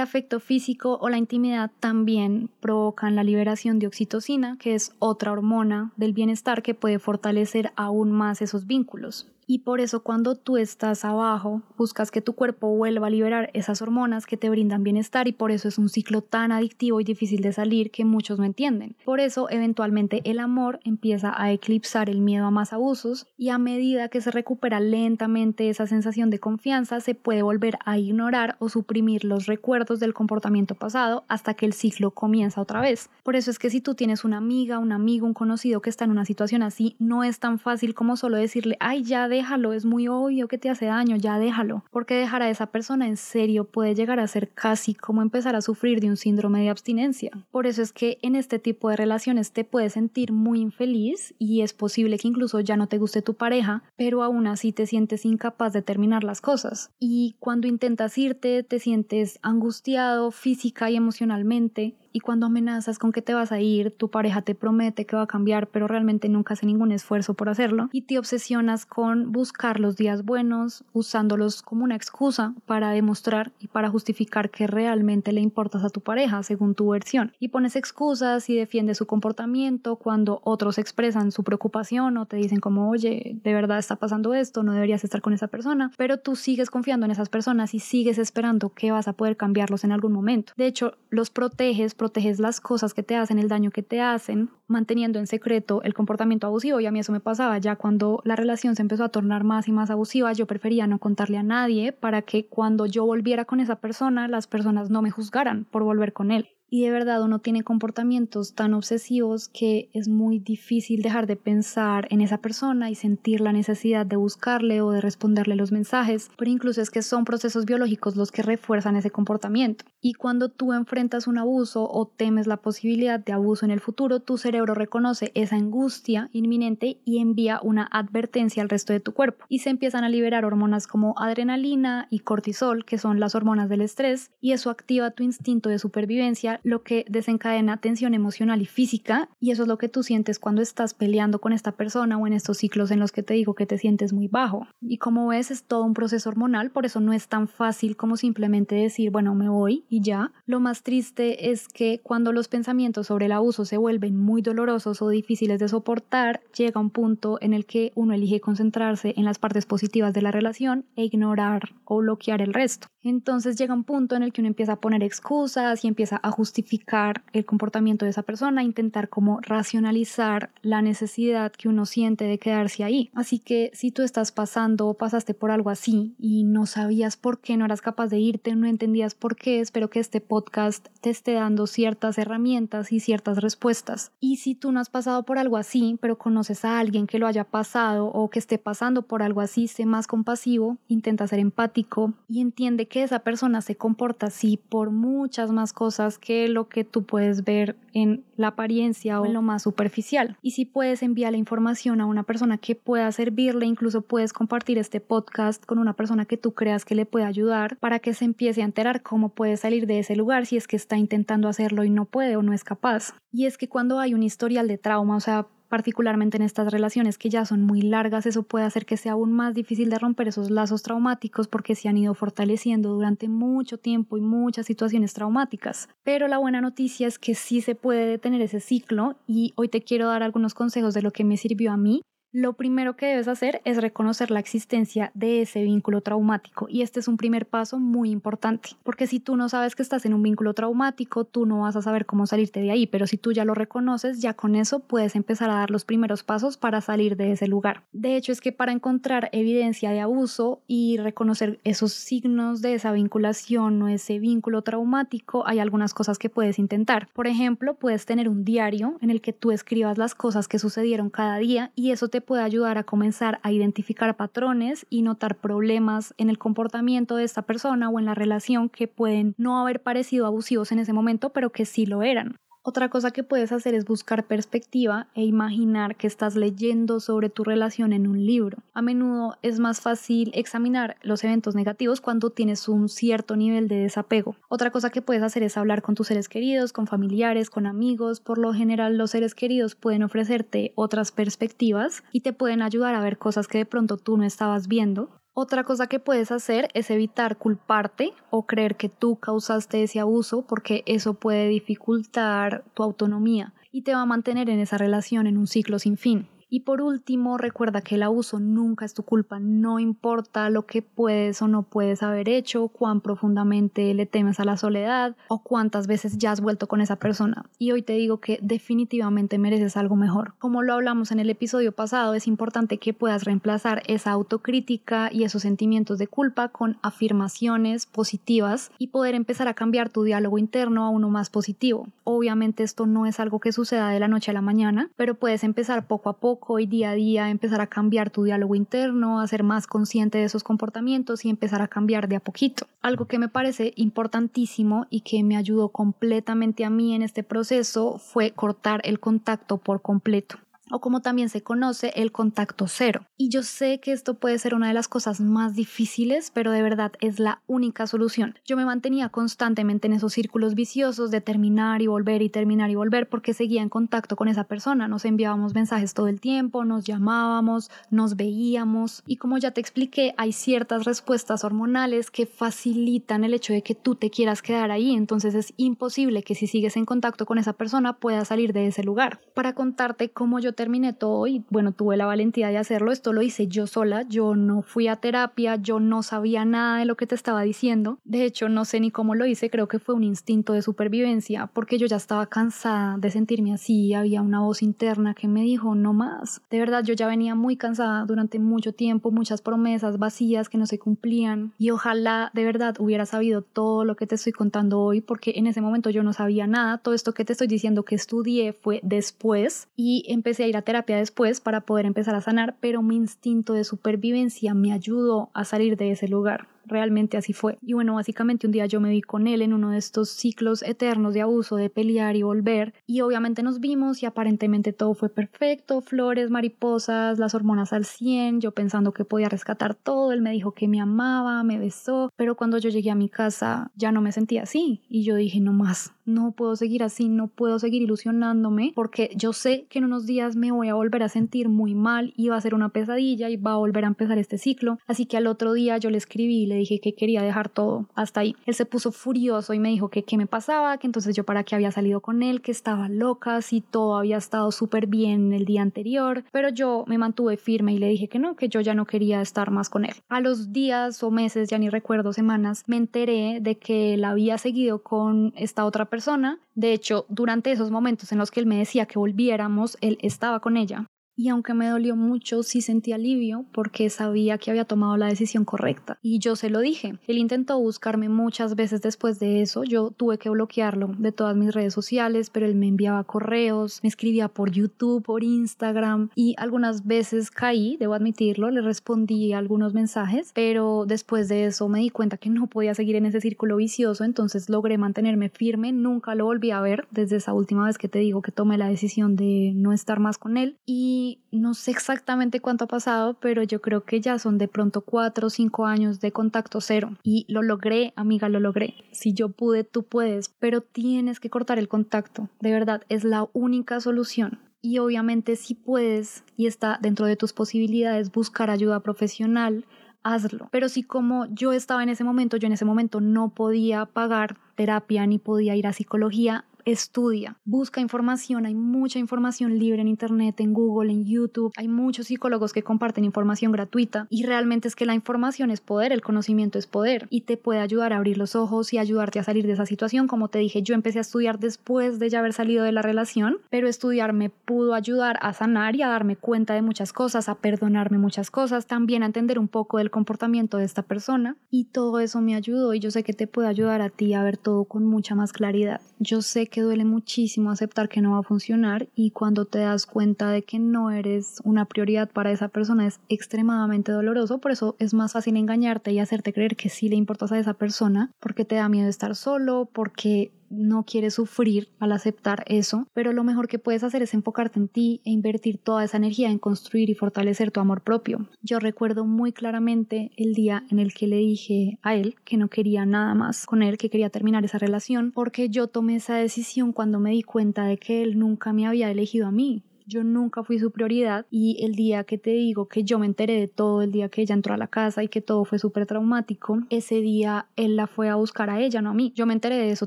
afecto físico o la intimidad también provocan la liberación de oxitocina, que es otra hormona del bienestar que puede fortalecer aún más esos vínculos. Y por eso cuando tú estás abajo, buscas que tu cuerpo vuelva a liberar esas hormonas que te brindan bienestar y por eso es un ciclo tan adictivo y difícil de salir que muchos no entienden. Por eso eventualmente el amor empieza a eclipsar el miedo a más abusos y a medida que se recupera lentamente esa sensación de confianza se puede volver a ignorar o suprimir los recuerdos del comportamiento pasado hasta que el ciclo comienza otra vez. Por eso es que si tú tienes una amiga, un amigo, un conocido que está en una situación así, no es tan fácil como solo decirle, ay, ya de déjalo, es muy obvio que te hace daño, ya déjalo, porque dejar a esa persona en serio puede llegar a ser casi como empezar a sufrir de un síndrome de abstinencia. Por eso es que en este tipo de relaciones te puedes sentir muy infeliz y es posible que incluso ya no te guste tu pareja, pero aún así te sientes incapaz de terminar las cosas. Y cuando intentas irte, te sientes angustiado física y emocionalmente y cuando amenazas con que te vas a ir, tu pareja te promete que va a cambiar, pero realmente nunca hace ningún esfuerzo por hacerlo y te obsesionas con buscar los días buenos, usándolos como una excusa para demostrar y para justificar que realmente le importas a tu pareja, según tu versión. Y pones excusas y defiendes su comportamiento cuando otros expresan su preocupación o te dicen como, oye, de verdad está pasando esto, no deberías estar con esa persona, pero tú sigues confiando en esas personas y sigues esperando que vas a poder cambiarlos en algún momento. De hecho, los proteges, proteges las cosas que te hacen, el daño que te hacen, manteniendo en secreto el comportamiento abusivo. Y a mí eso me pasaba ya cuando la relación se empezó a tornar más y más abusiva, yo prefería no contarle a nadie para que cuando yo volviera con esa persona, las personas no me juzgaran por volver con él y de verdad uno tiene comportamientos tan obsesivos que es muy difícil dejar de pensar en esa persona y sentir la necesidad de buscarle o de responderle los mensajes, pero incluso es que son procesos biológicos los que refuerzan ese comportamiento. Y cuando tú enfrentas un abuso o temes la posibilidad de abuso en el futuro, tu cerebro reconoce esa angustia inminente y envía una advertencia al resto de tu cuerpo. Y se empiezan a liberar hormonas como adrenalina y cortisol, que son las hormonas del estrés, y eso activa tu instinto de supervivencia lo que desencadena tensión emocional y física y eso es lo que tú sientes cuando estás peleando con esta persona o en estos ciclos en los que te digo que te sientes muy bajo. Y como ves es todo un proceso hormonal, por eso no es tan fácil como simplemente decir, bueno, me voy y ya. Lo más triste es que cuando los pensamientos sobre el abuso se vuelven muy dolorosos o difíciles de soportar, llega un punto en el que uno elige concentrarse en las partes positivas de la relación e ignorar o bloquear el resto. Entonces llega un punto en el que uno empieza a poner excusas y empieza a justificar el comportamiento de esa persona, intentar como racionalizar la necesidad que uno siente de quedarse ahí. Así que si tú estás pasando o pasaste por algo así y no sabías por qué, no eras capaz de irte, no entendías por qué, espero que este podcast te esté dando ciertas herramientas y ciertas respuestas. Y si tú no has pasado por algo así, pero conoces a alguien que lo haya pasado o que esté pasando por algo así, sé más compasivo, intenta ser empático y entiende que esa persona se comporta así por muchas más cosas que lo que tú puedes ver en la apariencia o en lo más superficial. Y si puedes enviar la información a una persona que pueda servirle, incluso puedes compartir este podcast con una persona que tú creas que le puede ayudar para que se empiece a enterar cómo puede salir de ese lugar si es que está intentando hacerlo y no puede o no es capaz. Y es que cuando hay un historial de trauma, o sea, particularmente en estas relaciones que ya son muy largas, eso puede hacer que sea aún más difícil de romper esos lazos traumáticos porque se han ido fortaleciendo durante mucho tiempo y muchas situaciones traumáticas. Pero la buena noticia es que sí se puede detener ese ciclo y hoy te quiero dar algunos consejos de lo que me sirvió a mí lo primero que debes hacer es reconocer la existencia de ese vínculo traumático y este es un primer paso muy importante, porque si tú no sabes que estás en un vínculo traumático, tú no vas a saber cómo salirte de ahí, pero si tú ya lo reconoces, ya con eso puedes empezar a dar los primeros pasos para salir de ese lugar. De hecho, es que para encontrar evidencia de abuso y reconocer esos signos de esa vinculación o ese vínculo traumático, hay algunas cosas que puedes intentar. Por ejemplo, puedes tener un diario en el que tú escribas las cosas que sucedieron cada día y eso te puede ayudar a comenzar a identificar patrones y notar problemas en el comportamiento de esta persona o en la relación que pueden no haber parecido abusivos en ese momento, pero que sí lo eran. Otra cosa que puedes hacer es buscar perspectiva e imaginar que estás leyendo sobre tu relación en un libro. A menudo es más fácil examinar los eventos negativos cuando tienes un cierto nivel de desapego. Otra cosa que puedes hacer es hablar con tus seres queridos, con familiares, con amigos. Por lo general los seres queridos pueden ofrecerte otras perspectivas y te pueden ayudar a ver cosas que de pronto tú no estabas viendo. Otra cosa que puedes hacer es evitar culparte o creer que tú causaste ese abuso porque eso puede dificultar tu autonomía y te va a mantener en esa relación en un ciclo sin fin. Y por último, recuerda que el abuso nunca es tu culpa, no importa lo que puedes o no puedes haber hecho, cuán profundamente le temes a la soledad o cuántas veces ya has vuelto con esa persona. Y hoy te digo que definitivamente mereces algo mejor. Como lo hablamos en el episodio pasado, es importante que puedas reemplazar esa autocrítica y esos sentimientos de culpa con afirmaciones positivas y poder empezar a cambiar tu diálogo interno a uno más positivo. Obviamente esto no es algo que suceda de la noche a la mañana, pero puedes empezar poco a poco y día a día empezar a cambiar tu diálogo interno, a ser más consciente de esos comportamientos y empezar a cambiar de a poquito. Algo que me parece importantísimo y que me ayudó completamente a mí en este proceso fue cortar el contacto por completo o como también se conoce el contacto cero. Y yo sé que esto puede ser una de las cosas más difíciles, pero de verdad es la única solución. Yo me mantenía constantemente en esos círculos viciosos de terminar y volver y terminar y volver porque seguía en contacto con esa persona. Nos enviábamos mensajes todo el tiempo, nos llamábamos, nos veíamos y como ya te expliqué, hay ciertas respuestas hormonales que facilitan el hecho de que tú te quieras quedar ahí, entonces es imposible que si sigues en contacto con esa persona puedas salir de ese lugar. Para contarte cómo yo terminé todo y bueno, tuve la valentía de hacerlo. Esto lo hice yo sola, yo no fui a terapia, yo no sabía nada de lo que te estaba diciendo. De hecho, no sé ni cómo lo hice, creo que fue un instinto de supervivencia porque yo ya estaba cansada de sentirme así, había una voz interna que me dijo, no más. De verdad, yo ya venía muy cansada durante mucho tiempo, muchas promesas vacías que no se cumplían y ojalá de verdad hubiera sabido todo lo que te estoy contando hoy porque en ese momento yo no sabía nada, todo esto que te estoy diciendo que estudié fue después y empecé ir a terapia después para poder empezar a sanar, pero mi instinto de supervivencia me ayudó a salir de ese lugar realmente así fue. Y bueno, básicamente un día yo me vi con él en uno de estos ciclos eternos de abuso, de pelear y volver. Y obviamente nos vimos y aparentemente todo fue perfecto, flores, mariposas, las hormonas al 100, yo pensando que podía rescatar todo, él me dijo que me amaba, me besó, pero cuando yo llegué a mi casa ya no me sentía así y yo dije no más, no puedo seguir así, no puedo seguir ilusionándome porque yo sé que en unos días me voy a volver a sentir muy mal y va a ser una pesadilla y va a volver a empezar este ciclo. Así que al otro día yo le escribí le dije que quería dejar todo hasta ahí. Él se puso furioso y me dijo que qué me pasaba, que entonces yo para qué había salido con él, que estaba loca, si todo había estado súper bien el día anterior, pero yo me mantuve firme y le dije que no, que yo ya no quería estar más con él. A los días o meses, ya ni recuerdo semanas, me enteré de que él había seguido con esta otra persona. De hecho, durante esos momentos en los que él me decía que volviéramos, él estaba con ella y aunque me dolió mucho, sí sentí alivio porque sabía que había tomado la decisión correcta. Y yo se lo dije. Él intentó buscarme muchas veces después de eso. Yo tuve que bloquearlo de todas mis redes sociales, pero él me enviaba correos, me escribía por YouTube, por Instagram y algunas veces caí, debo admitirlo, le respondí algunos mensajes, pero después de eso me di cuenta que no podía seguir en ese círculo vicioso, entonces logré mantenerme firme, nunca lo volví a ver desde esa última vez que te digo que tomé la decisión de no estar más con él y no sé exactamente cuánto ha pasado, pero yo creo que ya son de pronto cuatro o cinco años de contacto cero. Y lo logré, amiga, lo logré. Si yo pude, tú puedes, pero tienes que cortar el contacto. De verdad, es la única solución. Y obviamente si puedes y está dentro de tus posibilidades buscar ayuda profesional, hazlo. Pero si como yo estaba en ese momento, yo en ese momento no podía pagar terapia ni podía ir a psicología, estudia, busca información, hay mucha información libre en Internet, en Google, en YouTube, hay muchos psicólogos que comparten información gratuita y realmente es que la información es poder, el conocimiento es poder y te puede ayudar a abrir los ojos y ayudarte a salir de esa situación. Como te dije, yo empecé a estudiar después de ya haber salido de la relación, pero estudiar me pudo ayudar a sanar y a darme cuenta de muchas cosas, a perdonarme muchas cosas, también a entender un poco del comportamiento de esta persona y todo eso me ayudó y yo sé que te puede ayudar a ti a ver todo con mucha más claridad. Yo sé que duele muchísimo aceptar que no va a funcionar y cuando te das cuenta de que no eres una prioridad para esa persona es extremadamente doloroso, por eso es más fácil engañarte y hacerte creer que sí le importas a esa persona porque te da miedo estar solo, porque no quieres sufrir al aceptar eso, pero lo mejor que puedes hacer es enfocarte en ti e invertir toda esa energía en construir y fortalecer tu amor propio. Yo recuerdo muy claramente el día en el que le dije a él que no quería nada más con él, que quería terminar esa relación, porque yo tomé esa decisión cuando me di cuenta de que él nunca me había elegido a mí yo nunca fui su prioridad y el día que te digo que yo me enteré de todo, el día que ella entró a la casa y que todo fue súper traumático, ese día él la fue a buscar a ella, no a mí. Yo me enteré de eso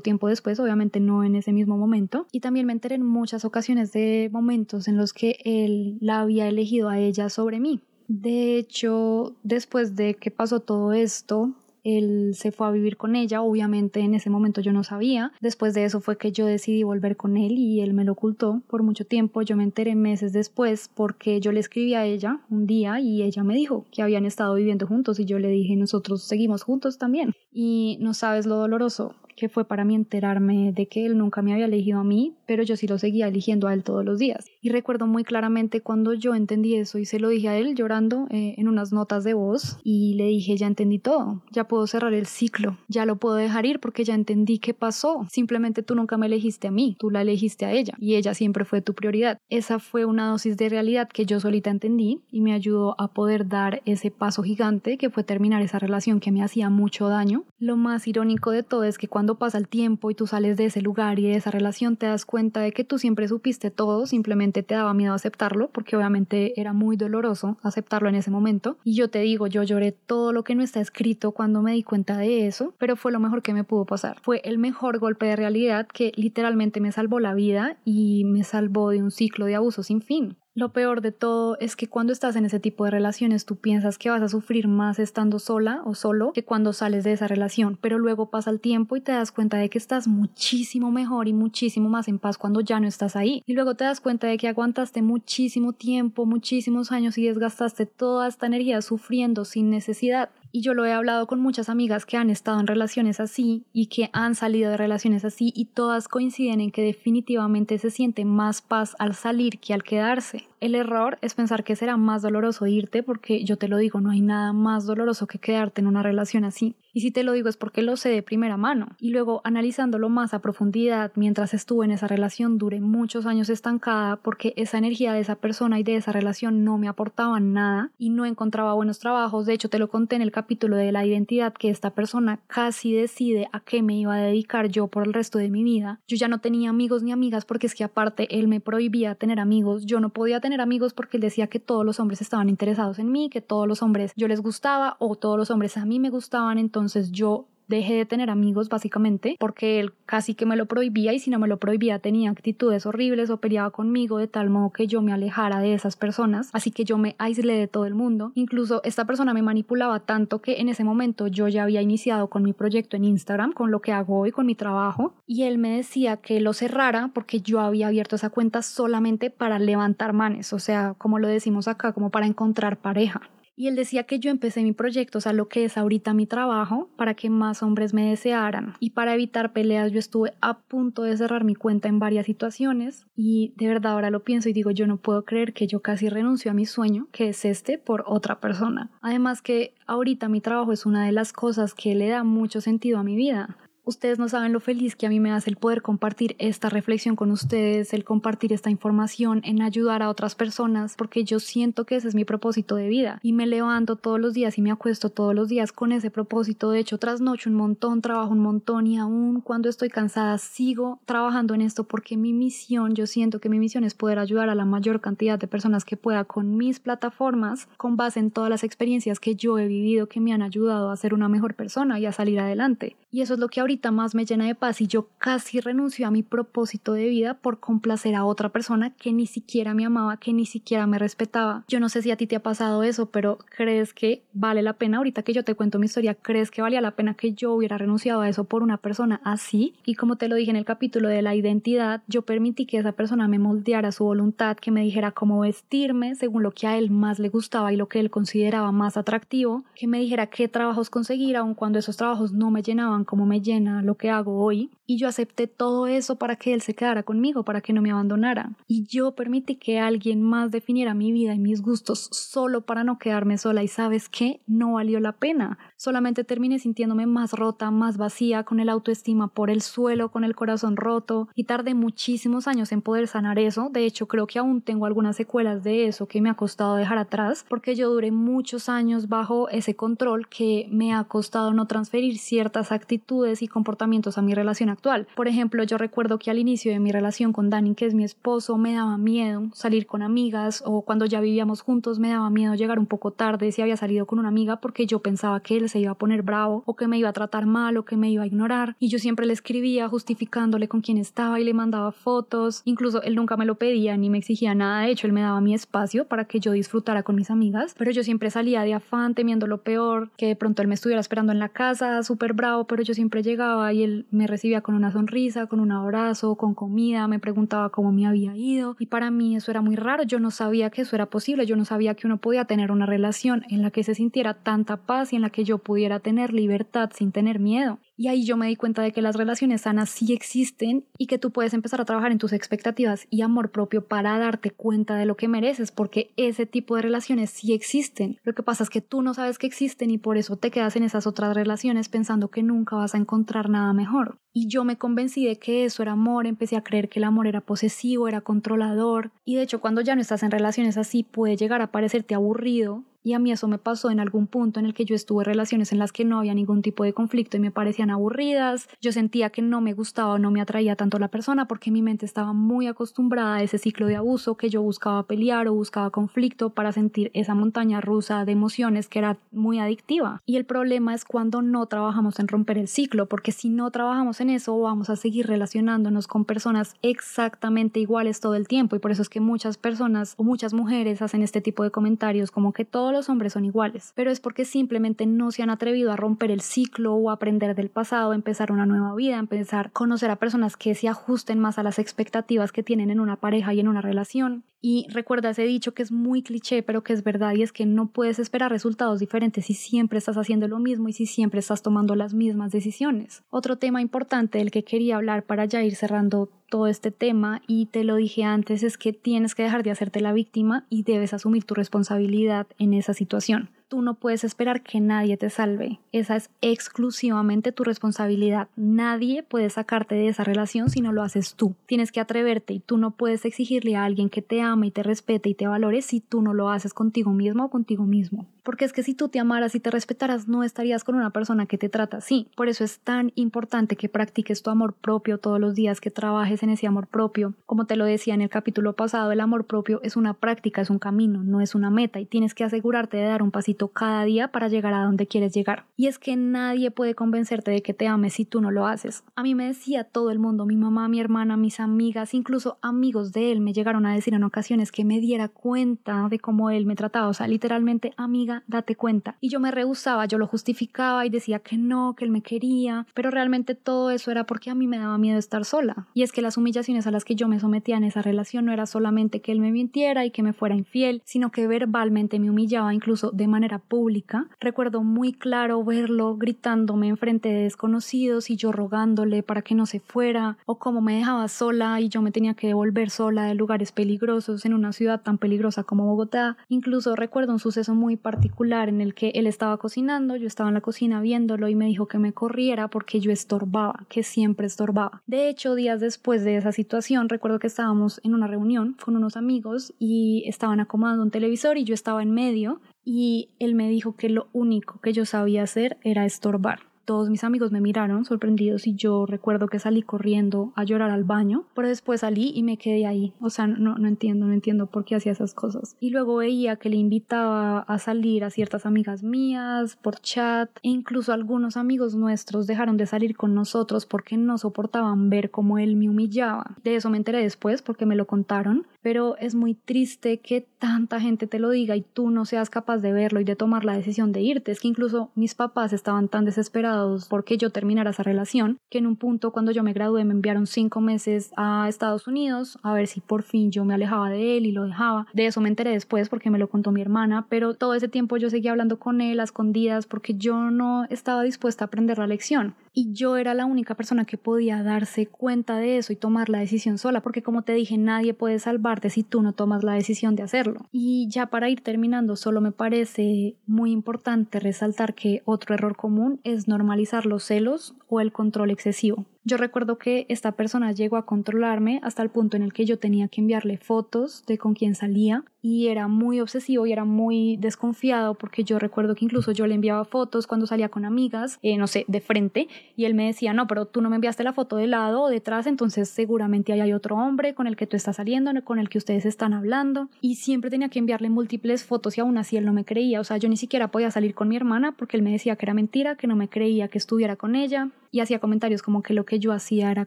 tiempo después, obviamente no en ese mismo momento, y también me enteré en muchas ocasiones de momentos en los que él la había elegido a ella sobre mí. De hecho, después de que pasó todo esto, él se fue a vivir con ella, obviamente en ese momento yo no sabía, después de eso fue que yo decidí volver con él y él me lo ocultó por mucho tiempo, yo me enteré meses después porque yo le escribí a ella un día y ella me dijo que habían estado viviendo juntos y yo le dije nosotros seguimos juntos también y no sabes lo doloroso que fue para mí enterarme de que él nunca me había elegido a mí, pero yo sí lo seguía eligiendo a él todos los días. Y recuerdo muy claramente cuando yo entendí eso y se lo dije a él llorando eh, en unas notas de voz y le dije, ya entendí todo, ya puedo cerrar el ciclo, ya lo puedo dejar ir porque ya entendí qué pasó. Simplemente tú nunca me elegiste a mí, tú la elegiste a ella y ella siempre fue tu prioridad. Esa fue una dosis de realidad que yo solita entendí y me ayudó a poder dar ese paso gigante que fue terminar esa relación que me hacía mucho daño. Lo más irónico de todo es que cuando pasa el tiempo y tú sales de ese lugar y de esa relación, te das cuenta de que tú siempre supiste todo, simplemente te daba miedo aceptarlo, porque obviamente era muy doloroso aceptarlo en ese momento. Y yo te digo, yo lloré todo lo que no está escrito cuando me di cuenta de eso, pero fue lo mejor que me pudo pasar. Fue el mejor golpe de realidad que literalmente me salvó la vida y me salvó de un ciclo de abuso sin fin. Lo peor de todo es que cuando estás en ese tipo de relaciones tú piensas que vas a sufrir más estando sola o solo que cuando sales de esa relación, pero luego pasa el tiempo y te das cuenta de que estás muchísimo mejor y muchísimo más en paz cuando ya no estás ahí. Y luego te das cuenta de que aguantaste muchísimo tiempo, muchísimos años y desgastaste toda esta energía sufriendo sin necesidad. Y yo lo he hablado con muchas amigas que han estado en relaciones así y que han salido de relaciones así y todas coinciden en que definitivamente se siente más paz al salir que al quedarse. El error es pensar que será más doloroso irte porque yo te lo digo, no hay nada más doloroso que quedarte en una relación así. Y si te lo digo es porque lo sé de primera mano. Y luego analizándolo más a profundidad, mientras estuve en esa relación, duré muchos años estancada porque esa energía de esa persona y de esa relación no me aportaban nada y no encontraba buenos trabajos. De hecho, te lo conté en el capítulo de la identidad que esta persona casi decide a qué me iba a dedicar yo por el resto de mi vida. Yo ya no tenía amigos ni amigas porque es que aparte él me prohibía tener amigos. Yo no podía tener amigos porque él decía que todos los hombres estaban interesados en mí, que todos los hombres yo les gustaba o todos los hombres a mí me gustaban. Entonces entonces yo dejé de tener amigos básicamente porque él casi que me lo prohibía y si no me lo prohibía tenía actitudes horribles o peleaba conmigo de tal modo que yo me alejara de esas personas, así que yo me aislé de todo el mundo. Incluso esta persona me manipulaba tanto que en ese momento yo ya había iniciado con mi proyecto en Instagram, con lo que hago hoy, con mi trabajo, y él me decía que lo cerrara porque yo había abierto esa cuenta solamente para levantar manes, o sea, como lo decimos acá, como para encontrar pareja. Y él decía que yo empecé mi proyecto, o sea, lo que es ahorita mi trabajo, para que más hombres me desearan. Y para evitar peleas, yo estuve a punto de cerrar mi cuenta en varias situaciones. Y de verdad ahora lo pienso y digo, yo no puedo creer que yo casi renuncio a mi sueño, que es este, por otra persona. Además que ahorita mi trabajo es una de las cosas que le da mucho sentido a mi vida. Ustedes no saben lo feliz que a mí me hace el poder compartir esta reflexión con ustedes, el compartir esta información, en ayudar a otras personas, porque yo siento que ese es mi propósito de vida y me levanto todos los días y me acuesto todos los días con ese propósito. De hecho, trasnocho un montón, trabajo un montón y aún cuando estoy cansada sigo trabajando en esto porque mi misión, yo siento que mi misión es poder ayudar a la mayor cantidad de personas que pueda con mis plataformas, con base en todas las experiencias que yo he vivido que me han ayudado a ser una mejor persona y a salir adelante. Y eso es lo que ahorita más me llena de paz y yo casi renuncio a mi propósito de vida por complacer a otra persona que ni siquiera me amaba, que ni siquiera me respetaba. Yo no sé si a ti te ha pasado eso, pero ¿crees que vale la pena? Ahorita que yo te cuento mi historia, ¿crees que valía la pena que yo hubiera renunciado a eso por una persona así? Y como te lo dije en el capítulo de la identidad, yo permití que esa persona me moldeara su voluntad, que me dijera cómo vestirme según lo que a él más le gustaba y lo que él consideraba más atractivo, que me dijera qué trabajos conseguir aun cuando esos trabajos no me llenaban como me lo que hago hoy. Y yo acepté todo eso para que él se quedara conmigo, para que no me abandonara. Y yo permití que alguien más definiera mi vida y mis gustos solo para no quedarme sola. Y sabes qué, no valió la pena. Solamente terminé sintiéndome más rota, más vacía, con el autoestima por el suelo, con el corazón roto. Y tardé muchísimos años en poder sanar eso. De hecho, creo que aún tengo algunas secuelas de eso que me ha costado dejar atrás, porque yo duré muchos años bajo ese control que me ha costado no transferir ciertas actitudes y comportamientos a mi relación actual. Por ejemplo, yo recuerdo que al inicio de mi relación con Dani, que es mi esposo, me daba miedo salir con amigas o cuando ya vivíamos juntos me daba miedo llegar un poco tarde si había salido con una amiga porque yo pensaba que él se iba a poner bravo o que me iba a tratar mal o que me iba a ignorar y yo siempre le escribía justificándole con quién estaba y le mandaba fotos. Incluso él nunca me lo pedía ni me exigía nada, de hecho él me daba mi espacio para que yo disfrutara con mis amigas, pero yo siempre salía de afán temiendo lo peor, que de pronto él me estuviera esperando en la casa súper bravo, pero yo siempre llegaba y él me recibía con una sonrisa, con un abrazo, con comida, me preguntaba cómo me había ido. Y para mí eso era muy raro, yo no sabía que eso era posible, yo no sabía que uno podía tener una relación en la que se sintiera tanta paz y en la que yo pudiera tener libertad sin tener miedo. Y ahí yo me di cuenta de que las relaciones sanas sí existen y que tú puedes empezar a trabajar en tus expectativas y amor propio para darte cuenta de lo que mereces, porque ese tipo de relaciones sí existen. Lo que pasa es que tú no sabes que existen y por eso te quedas en esas otras relaciones pensando que nunca vas a encontrar nada mejor. Y yo me convencí de que eso era amor, empecé a creer que el amor era posesivo, era controlador. Y de hecho cuando ya no estás en relaciones así puede llegar a parecerte aburrido y a mí eso me pasó en algún punto en el que yo estuve en relaciones en las que no había ningún tipo de conflicto y me parecían aburridas. Yo sentía que no me gustaba o no me atraía tanto la persona porque mi mente estaba muy acostumbrada a ese ciclo de abuso que yo buscaba pelear o buscaba conflicto para sentir esa montaña rusa de emociones que era muy adictiva. Y el problema es cuando no trabajamos en romper el ciclo, porque si no trabajamos en eso vamos a seguir relacionándonos con personas exactamente iguales todo el tiempo y por eso es que muchas personas o muchas mujeres hacen este tipo de comentarios como que todo los hombres son iguales, pero es porque simplemente no se han atrevido a romper el ciclo o aprender del pasado, empezar una nueva vida, empezar a conocer a personas que se ajusten más a las expectativas que tienen en una pareja y en una relación. Y recuerda ese dicho que es muy cliché, pero que es verdad, y es que no puedes esperar resultados diferentes si siempre estás haciendo lo mismo y si siempre estás tomando las mismas decisiones. Otro tema importante del que quería hablar para ya ir cerrando todo este tema, y te lo dije antes, es que tienes que dejar de hacerte la víctima y debes asumir tu responsabilidad en esa situación tú no puedes esperar que nadie te salve. Esa es exclusivamente tu responsabilidad. Nadie puede sacarte de esa relación si no lo haces tú. Tienes que atreverte y tú no puedes exigirle a alguien que te ame y te respete y te valore si tú no lo haces contigo mismo o contigo mismo. Porque es que si tú te amaras y te respetaras no estarías con una persona que te trata así. Por eso es tan importante que practiques tu amor propio todos los días, que trabajes en ese amor propio. Como te lo decía en el capítulo pasado, el amor propio es una práctica, es un camino, no es una meta y tienes que asegurarte de dar un pasito cada día para llegar a donde quieres llegar. Y es que nadie puede convencerte de que te ames si tú no lo haces. A mí me decía todo el mundo, mi mamá, mi hermana, mis amigas, incluso amigos de él me llegaron a decir en ocasiones que me diera cuenta de cómo él me trataba. O sea, literalmente, amiga, date cuenta. Y yo me rehusaba, yo lo justificaba y decía que no, que él me quería, pero realmente todo eso era porque a mí me daba miedo estar sola. Y es que las humillaciones a las que yo me sometía en esa relación no era solamente que él me mintiera y que me fuera infiel, sino que verbalmente me humillaba incluso de manera pública. Recuerdo muy claro verlo gritándome enfrente de desconocidos y yo rogándole para que no se fuera, o cómo me dejaba sola y yo me tenía que devolver sola de lugares peligrosos en una ciudad tan peligrosa como Bogotá. Incluso recuerdo un suceso muy particular en el que él estaba cocinando, yo estaba en la cocina viéndolo y me dijo que me corriera porque yo estorbaba, que siempre estorbaba. De hecho, días después de esa situación, recuerdo que estábamos en una reunión con unos amigos y estaban acomodando un televisor y yo estaba en medio y él me dijo que lo único que yo sabía hacer era estorbar todos mis amigos me miraron sorprendidos y yo recuerdo que salí corriendo a llorar al baño, pero después salí y me quedé ahí. O sea, no, no entiendo, no entiendo por qué hacía esas cosas. Y luego veía que le invitaba a salir a ciertas amigas mías por chat e incluso algunos amigos nuestros dejaron de salir con nosotros porque no soportaban ver cómo él me humillaba. De eso me enteré después porque me lo contaron, pero es muy triste que tanta gente te lo diga y tú no seas capaz de verlo y de tomar la decisión de irte. Es que incluso mis papás estaban tan desesperados porque yo terminara esa relación, que en un punto cuando yo me gradué me enviaron cinco meses a Estados Unidos a ver si por fin yo me alejaba de él y lo dejaba. De eso me enteré después porque me lo contó mi hermana, pero todo ese tiempo yo seguía hablando con él a escondidas porque yo no estaba dispuesta a aprender la lección y yo era la única persona que podía darse cuenta de eso y tomar la decisión sola, porque como te dije, nadie puede salvarte si tú no tomas la decisión de hacerlo. Y ya para ir terminando, solo me parece muy importante resaltar que otro error común es normalizar los celos o el control excesivo. Yo recuerdo que esta persona llegó a controlarme hasta el punto en el que yo tenía que enviarle fotos de con quién salía y era muy obsesivo y era muy desconfiado porque yo recuerdo que incluso yo le enviaba fotos cuando salía con amigas, eh, no sé, de frente y él me decía, no, pero tú no me enviaste la foto de lado o detrás, entonces seguramente ahí hay otro hombre con el que tú estás saliendo, con el que ustedes están hablando y siempre tenía que enviarle múltiples fotos y aún así él no me creía, o sea, yo ni siquiera podía salir con mi hermana porque él me decía que era mentira, que no me creía que estuviera con ella y hacía comentarios como que lo que yo hacía era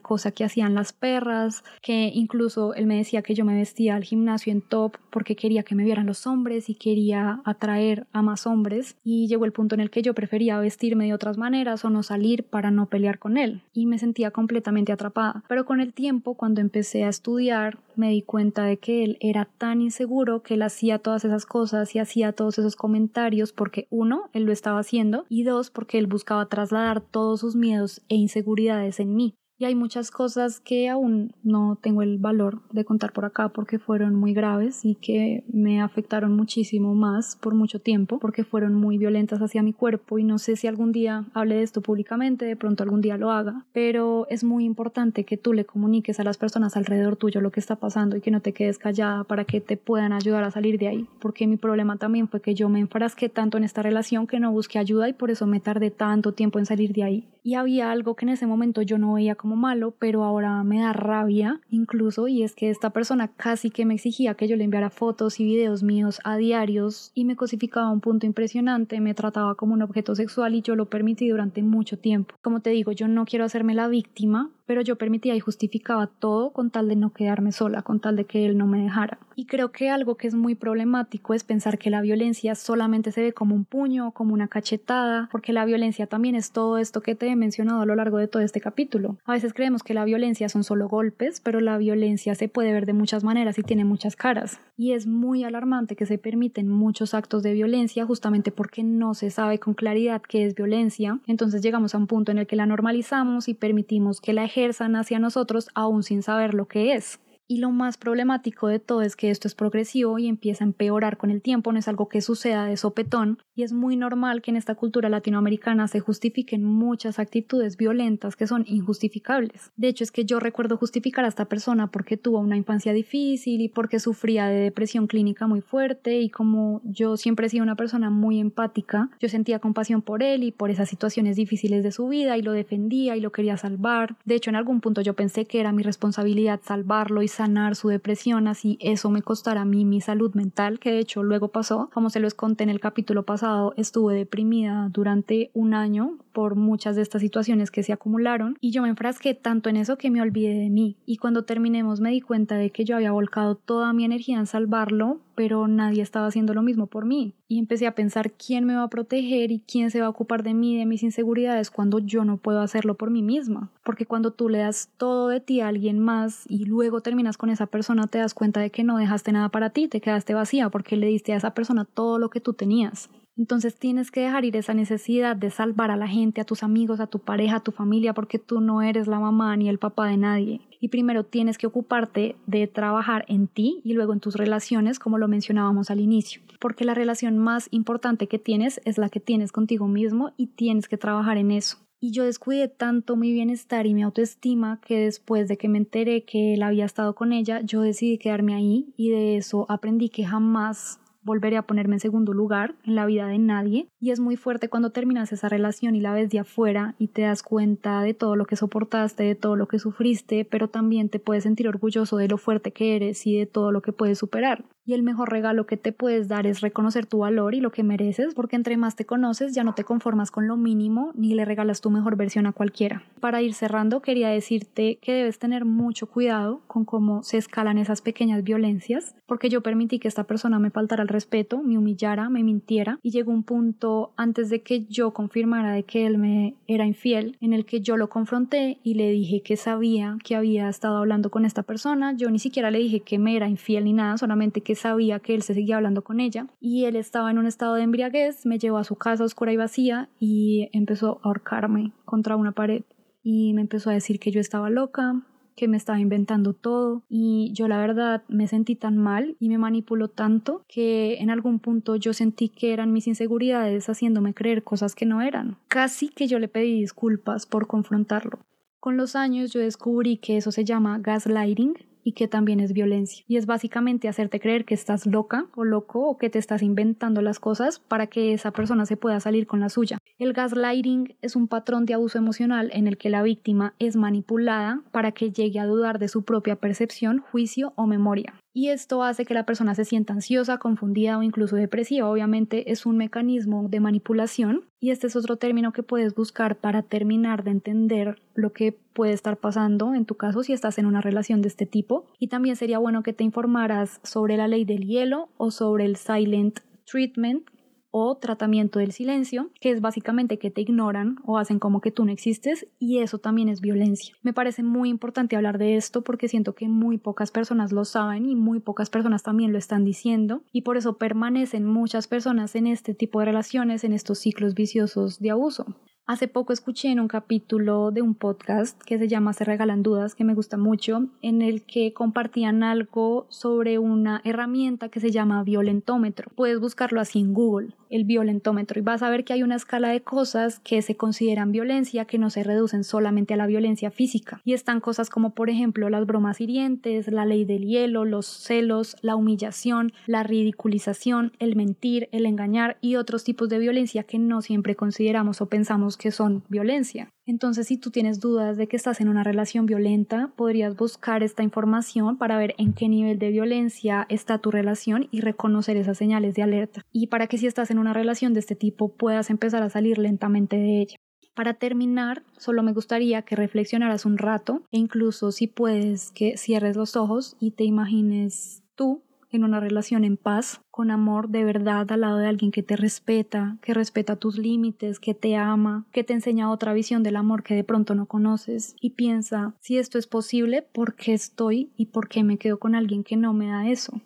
cosa que hacían las perras, que incluso él me decía que yo me vestía al gimnasio en top porque quería que me vieran los hombres y quería atraer a más hombres y llegó el punto en el que yo prefería vestirme de otras maneras o no salir para no pelear con él y me sentía completamente atrapada. Pero con el tiempo, cuando empecé a estudiar, me di cuenta de que él era tan inseguro que él hacía todas esas cosas y hacía todos esos comentarios porque uno, él lo estaba haciendo y dos, porque él buscaba trasladar todos sus miedos e inseguridades en mí. Y hay muchas cosas que aún no tengo el valor de contar por acá porque fueron muy graves y que me afectaron muchísimo más por mucho tiempo porque fueron muy violentas hacia mi cuerpo y no sé si algún día hable de esto públicamente, de pronto algún día lo haga, pero es muy importante que tú le comuniques a las personas alrededor tuyo lo que está pasando y que no te quedes callada para que te puedan ayudar a salir de ahí, porque mi problema también fue que yo me enfrasqué tanto en esta relación que no busqué ayuda y por eso me tardé tanto tiempo en salir de ahí. Y había algo que en ese momento yo no veía como malo, pero ahora me da rabia incluso, y es que esta persona casi que me exigía que yo le enviara fotos y videos míos a diarios y me cosificaba a un punto impresionante, me trataba como un objeto sexual y yo lo permití durante mucho tiempo. Como te digo, yo no quiero hacerme la víctima, pero yo permitía y justificaba todo con tal de no quedarme sola, con tal de que él no me dejara. Y creo que algo que es muy problemático es pensar que la violencia solamente se ve como un puño, como una cachetada, porque la violencia también es todo esto que te he mencionado a lo largo de todo este capítulo. A veces creemos que la violencia son solo golpes, pero la violencia se puede ver de muchas maneras y tiene muchas caras. Y es muy alarmante que se permiten muchos actos de violencia justamente porque no se sabe con claridad qué es violencia. Entonces llegamos a un punto en el que la normalizamos y permitimos que la ejerzan hacia nosotros aún sin saber lo que es. Y lo más problemático de todo es que esto es progresivo y empieza a empeorar con el tiempo, no es algo que suceda de sopetón, y es muy normal que en esta cultura latinoamericana se justifiquen muchas actitudes violentas que son injustificables. De hecho, es que yo recuerdo justificar a esta persona porque tuvo una infancia difícil y porque sufría de depresión clínica muy fuerte y como yo siempre he sido una persona muy empática, yo sentía compasión por él y por esas situaciones difíciles de su vida y lo defendía y lo quería salvar. De hecho, en algún punto yo pensé que era mi responsabilidad salvarlo y sanar su depresión, así eso me costara a mí mi salud mental, que de hecho luego pasó, como se los conté en el capítulo pasado, estuve deprimida durante un año por muchas de estas situaciones que se acumularon y yo me enfrasqué tanto en eso que me olvidé de mí. Y cuando terminemos me di cuenta de que yo había volcado toda mi energía en salvarlo, pero nadie estaba haciendo lo mismo por mí y empecé a pensar quién me va a proteger y quién se va a ocupar de mí, de mis inseguridades cuando yo no puedo hacerlo por mí misma, porque cuando tú le das todo de ti a alguien más y luego terminas con esa persona te das cuenta de que no dejaste nada para ti, te quedaste vacía porque le diste a esa persona todo lo que tú tenías. Entonces tienes que dejar ir esa necesidad de salvar a la gente, a tus amigos, a tu pareja, a tu familia, porque tú no eres la mamá ni el papá de nadie. Y primero tienes que ocuparte de trabajar en ti y luego en tus relaciones, como lo mencionábamos al inicio. Porque la relación más importante que tienes es la que tienes contigo mismo y tienes que trabajar en eso. Y yo descuidé tanto mi bienestar y mi autoestima que después de que me enteré que él había estado con ella, yo decidí quedarme ahí y de eso aprendí que jamás volveré a ponerme en segundo lugar en la vida de nadie y es muy fuerte cuando terminas esa relación y la ves de afuera y te das cuenta de todo lo que soportaste, de todo lo que sufriste, pero también te puedes sentir orgulloso de lo fuerte que eres y de todo lo que puedes superar. Y el mejor regalo que te puedes dar es reconocer tu valor y lo que mereces, porque entre más te conoces ya no te conformas con lo mínimo ni le regalas tu mejor versión a cualquiera. Para ir cerrando, quería decirte que debes tener mucho cuidado con cómo se escalan esas pequeñas violencias, porque yo permití que esta persona me faltara el respeto, me humillara, me mintiera, y llegó un punto antes de que yo confirmara de que él me era infiel, en el que yo lo confronté y le dije que sabía que había estado hablando con esta persona, yo ni siquiera le dije que me era infiel ni nada, solamente que sabía que él se seguía hablando con ella y él estaba en un estado de embriaguez, me llevó a su casa oscura y vacía y empezó a ahorcarme contra una pared y me empezó a decir que yo estaba loca, que me estaba inventando todo y yo la verdad me sentí tan mal y me manipuló tanto que en algún punto yo sentí que eran mis inseguridades haciéndome creer cosas que no eran. Casi que yo le pedí disculpas por confrontarlo. Con los años yo descubrí que eso se llama gaslighting y que también es violencia. Y es básicamente hacerte creer que estás loca o loco o que te estás inventando las cosas para que esa persona se pueda salir con la suya. El gaslighting es un patrón de abuso emocional en el que la víctima es manipulada para que llegue a dudar de su propia percepción, juicio o memoria y esto hace que la persona se sienta ansiosa, confundida o incluso depresiva. Obviamente es un mecanismo de manipulación y este es otro término que puedes buscar para terminar de entender lo que puede estar pasando en tu caso si estás en una relación de este tipo. Y también sería bueno que te informaras sobre la ley del hielo o sobre el silent treatment o tratamiento del silencio, que es básicamente que te ignoran o hacen como que tú no existes y eso también es violencia. Me parece muy importante hablar de esto porque siento que muy pocas personas lo saben y muy pocas personas también lo están diciendo y por eso permanecen muchas personas en este tipo de relaciones, en estos ciclos viciosos de abuso. Hace poco escuché en un capítulo de un podcast que se llama Se regalan dudas, que me gusta mucho, en el que compartían algo sobre una herramienta que se llama violentómetro. Puedes buscarlo así en Google, el violentómetro, y vas a ver que hay una escala de cosas que se consideran violencia que no se reducen solamente a la violencia física. Y están cosas como, por ejemplo, las bromas hirientes, la ley del hielo, los celos, la humillación, la ridiculización, el mentir, el engañar y otros tipos de violencia que no siempre consideramos o pensamos que son violencia. Entonces, si tú tienes dudas de que estás en una relación violenta, podrías buscar esta información para ver en qué nivel de violencia está tu relación y reconocer esas señales de alerta. Y para que si estás en una relación de este tipo puedas empezar a salir lentamente de ella. Para terminar, solo me gustaría que reflexionaras un rato e incluso si puedes que cierres los ojos y te imagines tú en una relación en paz, con amor de verdad al lado de alguien que te respeta, que respeta tus límites, que te ama, que te enseña otra visión del amor que de pronto no conoces y piensa, si esto es posible, ¿por qué estoy y por qué me quedo con alguien que no me da eso?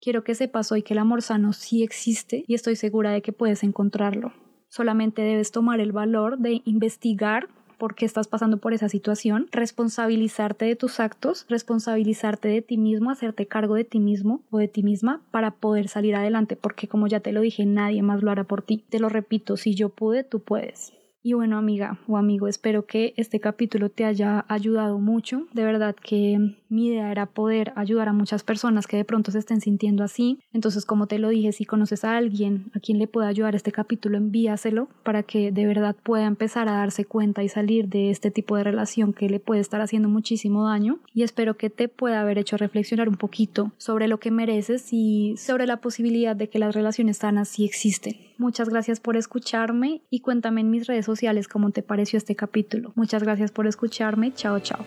Quiero que sepas hoy que el amor sano sí existe y estoy segura de que puedes encontrarlo. Solamente debes tomar el valor de investigar por qué estás pasando por esa situación, responsabilizarte de tus actos, responsabilizarte de ti mismo, hacerte cargo de ti mismo o de ti misma para poder salir adelante, porque como ya te lo dije, nadie más lo hará por ti. Te lo repito, si yo pude, tú puedes. Y bueno, amiga o amigo, espero que este capítulo te haya ayudado mucho. De verdad que mi idea era poder ayudar a muchas personas que de pronto se estén sintiendo así. Entonces, como te lo dije, si conoces a alguien a quien le pueda ayudar este capítulo, envíaselo para que de verdad pueda empezar a darse cuenta y salir de este tipo de relación que le puede estar haciendo muchísimo daño. Y espero que te pueda haber hecho reflexionar un poquito sobre lo que mereces y sobre la posibilidad de que las relaciones sanas sí existen. Muchas gracias por escucharme y cuéntame en mis redes sociales cómo te pareció este capítulo. Muchas gracias por escucharme. Chao, chao.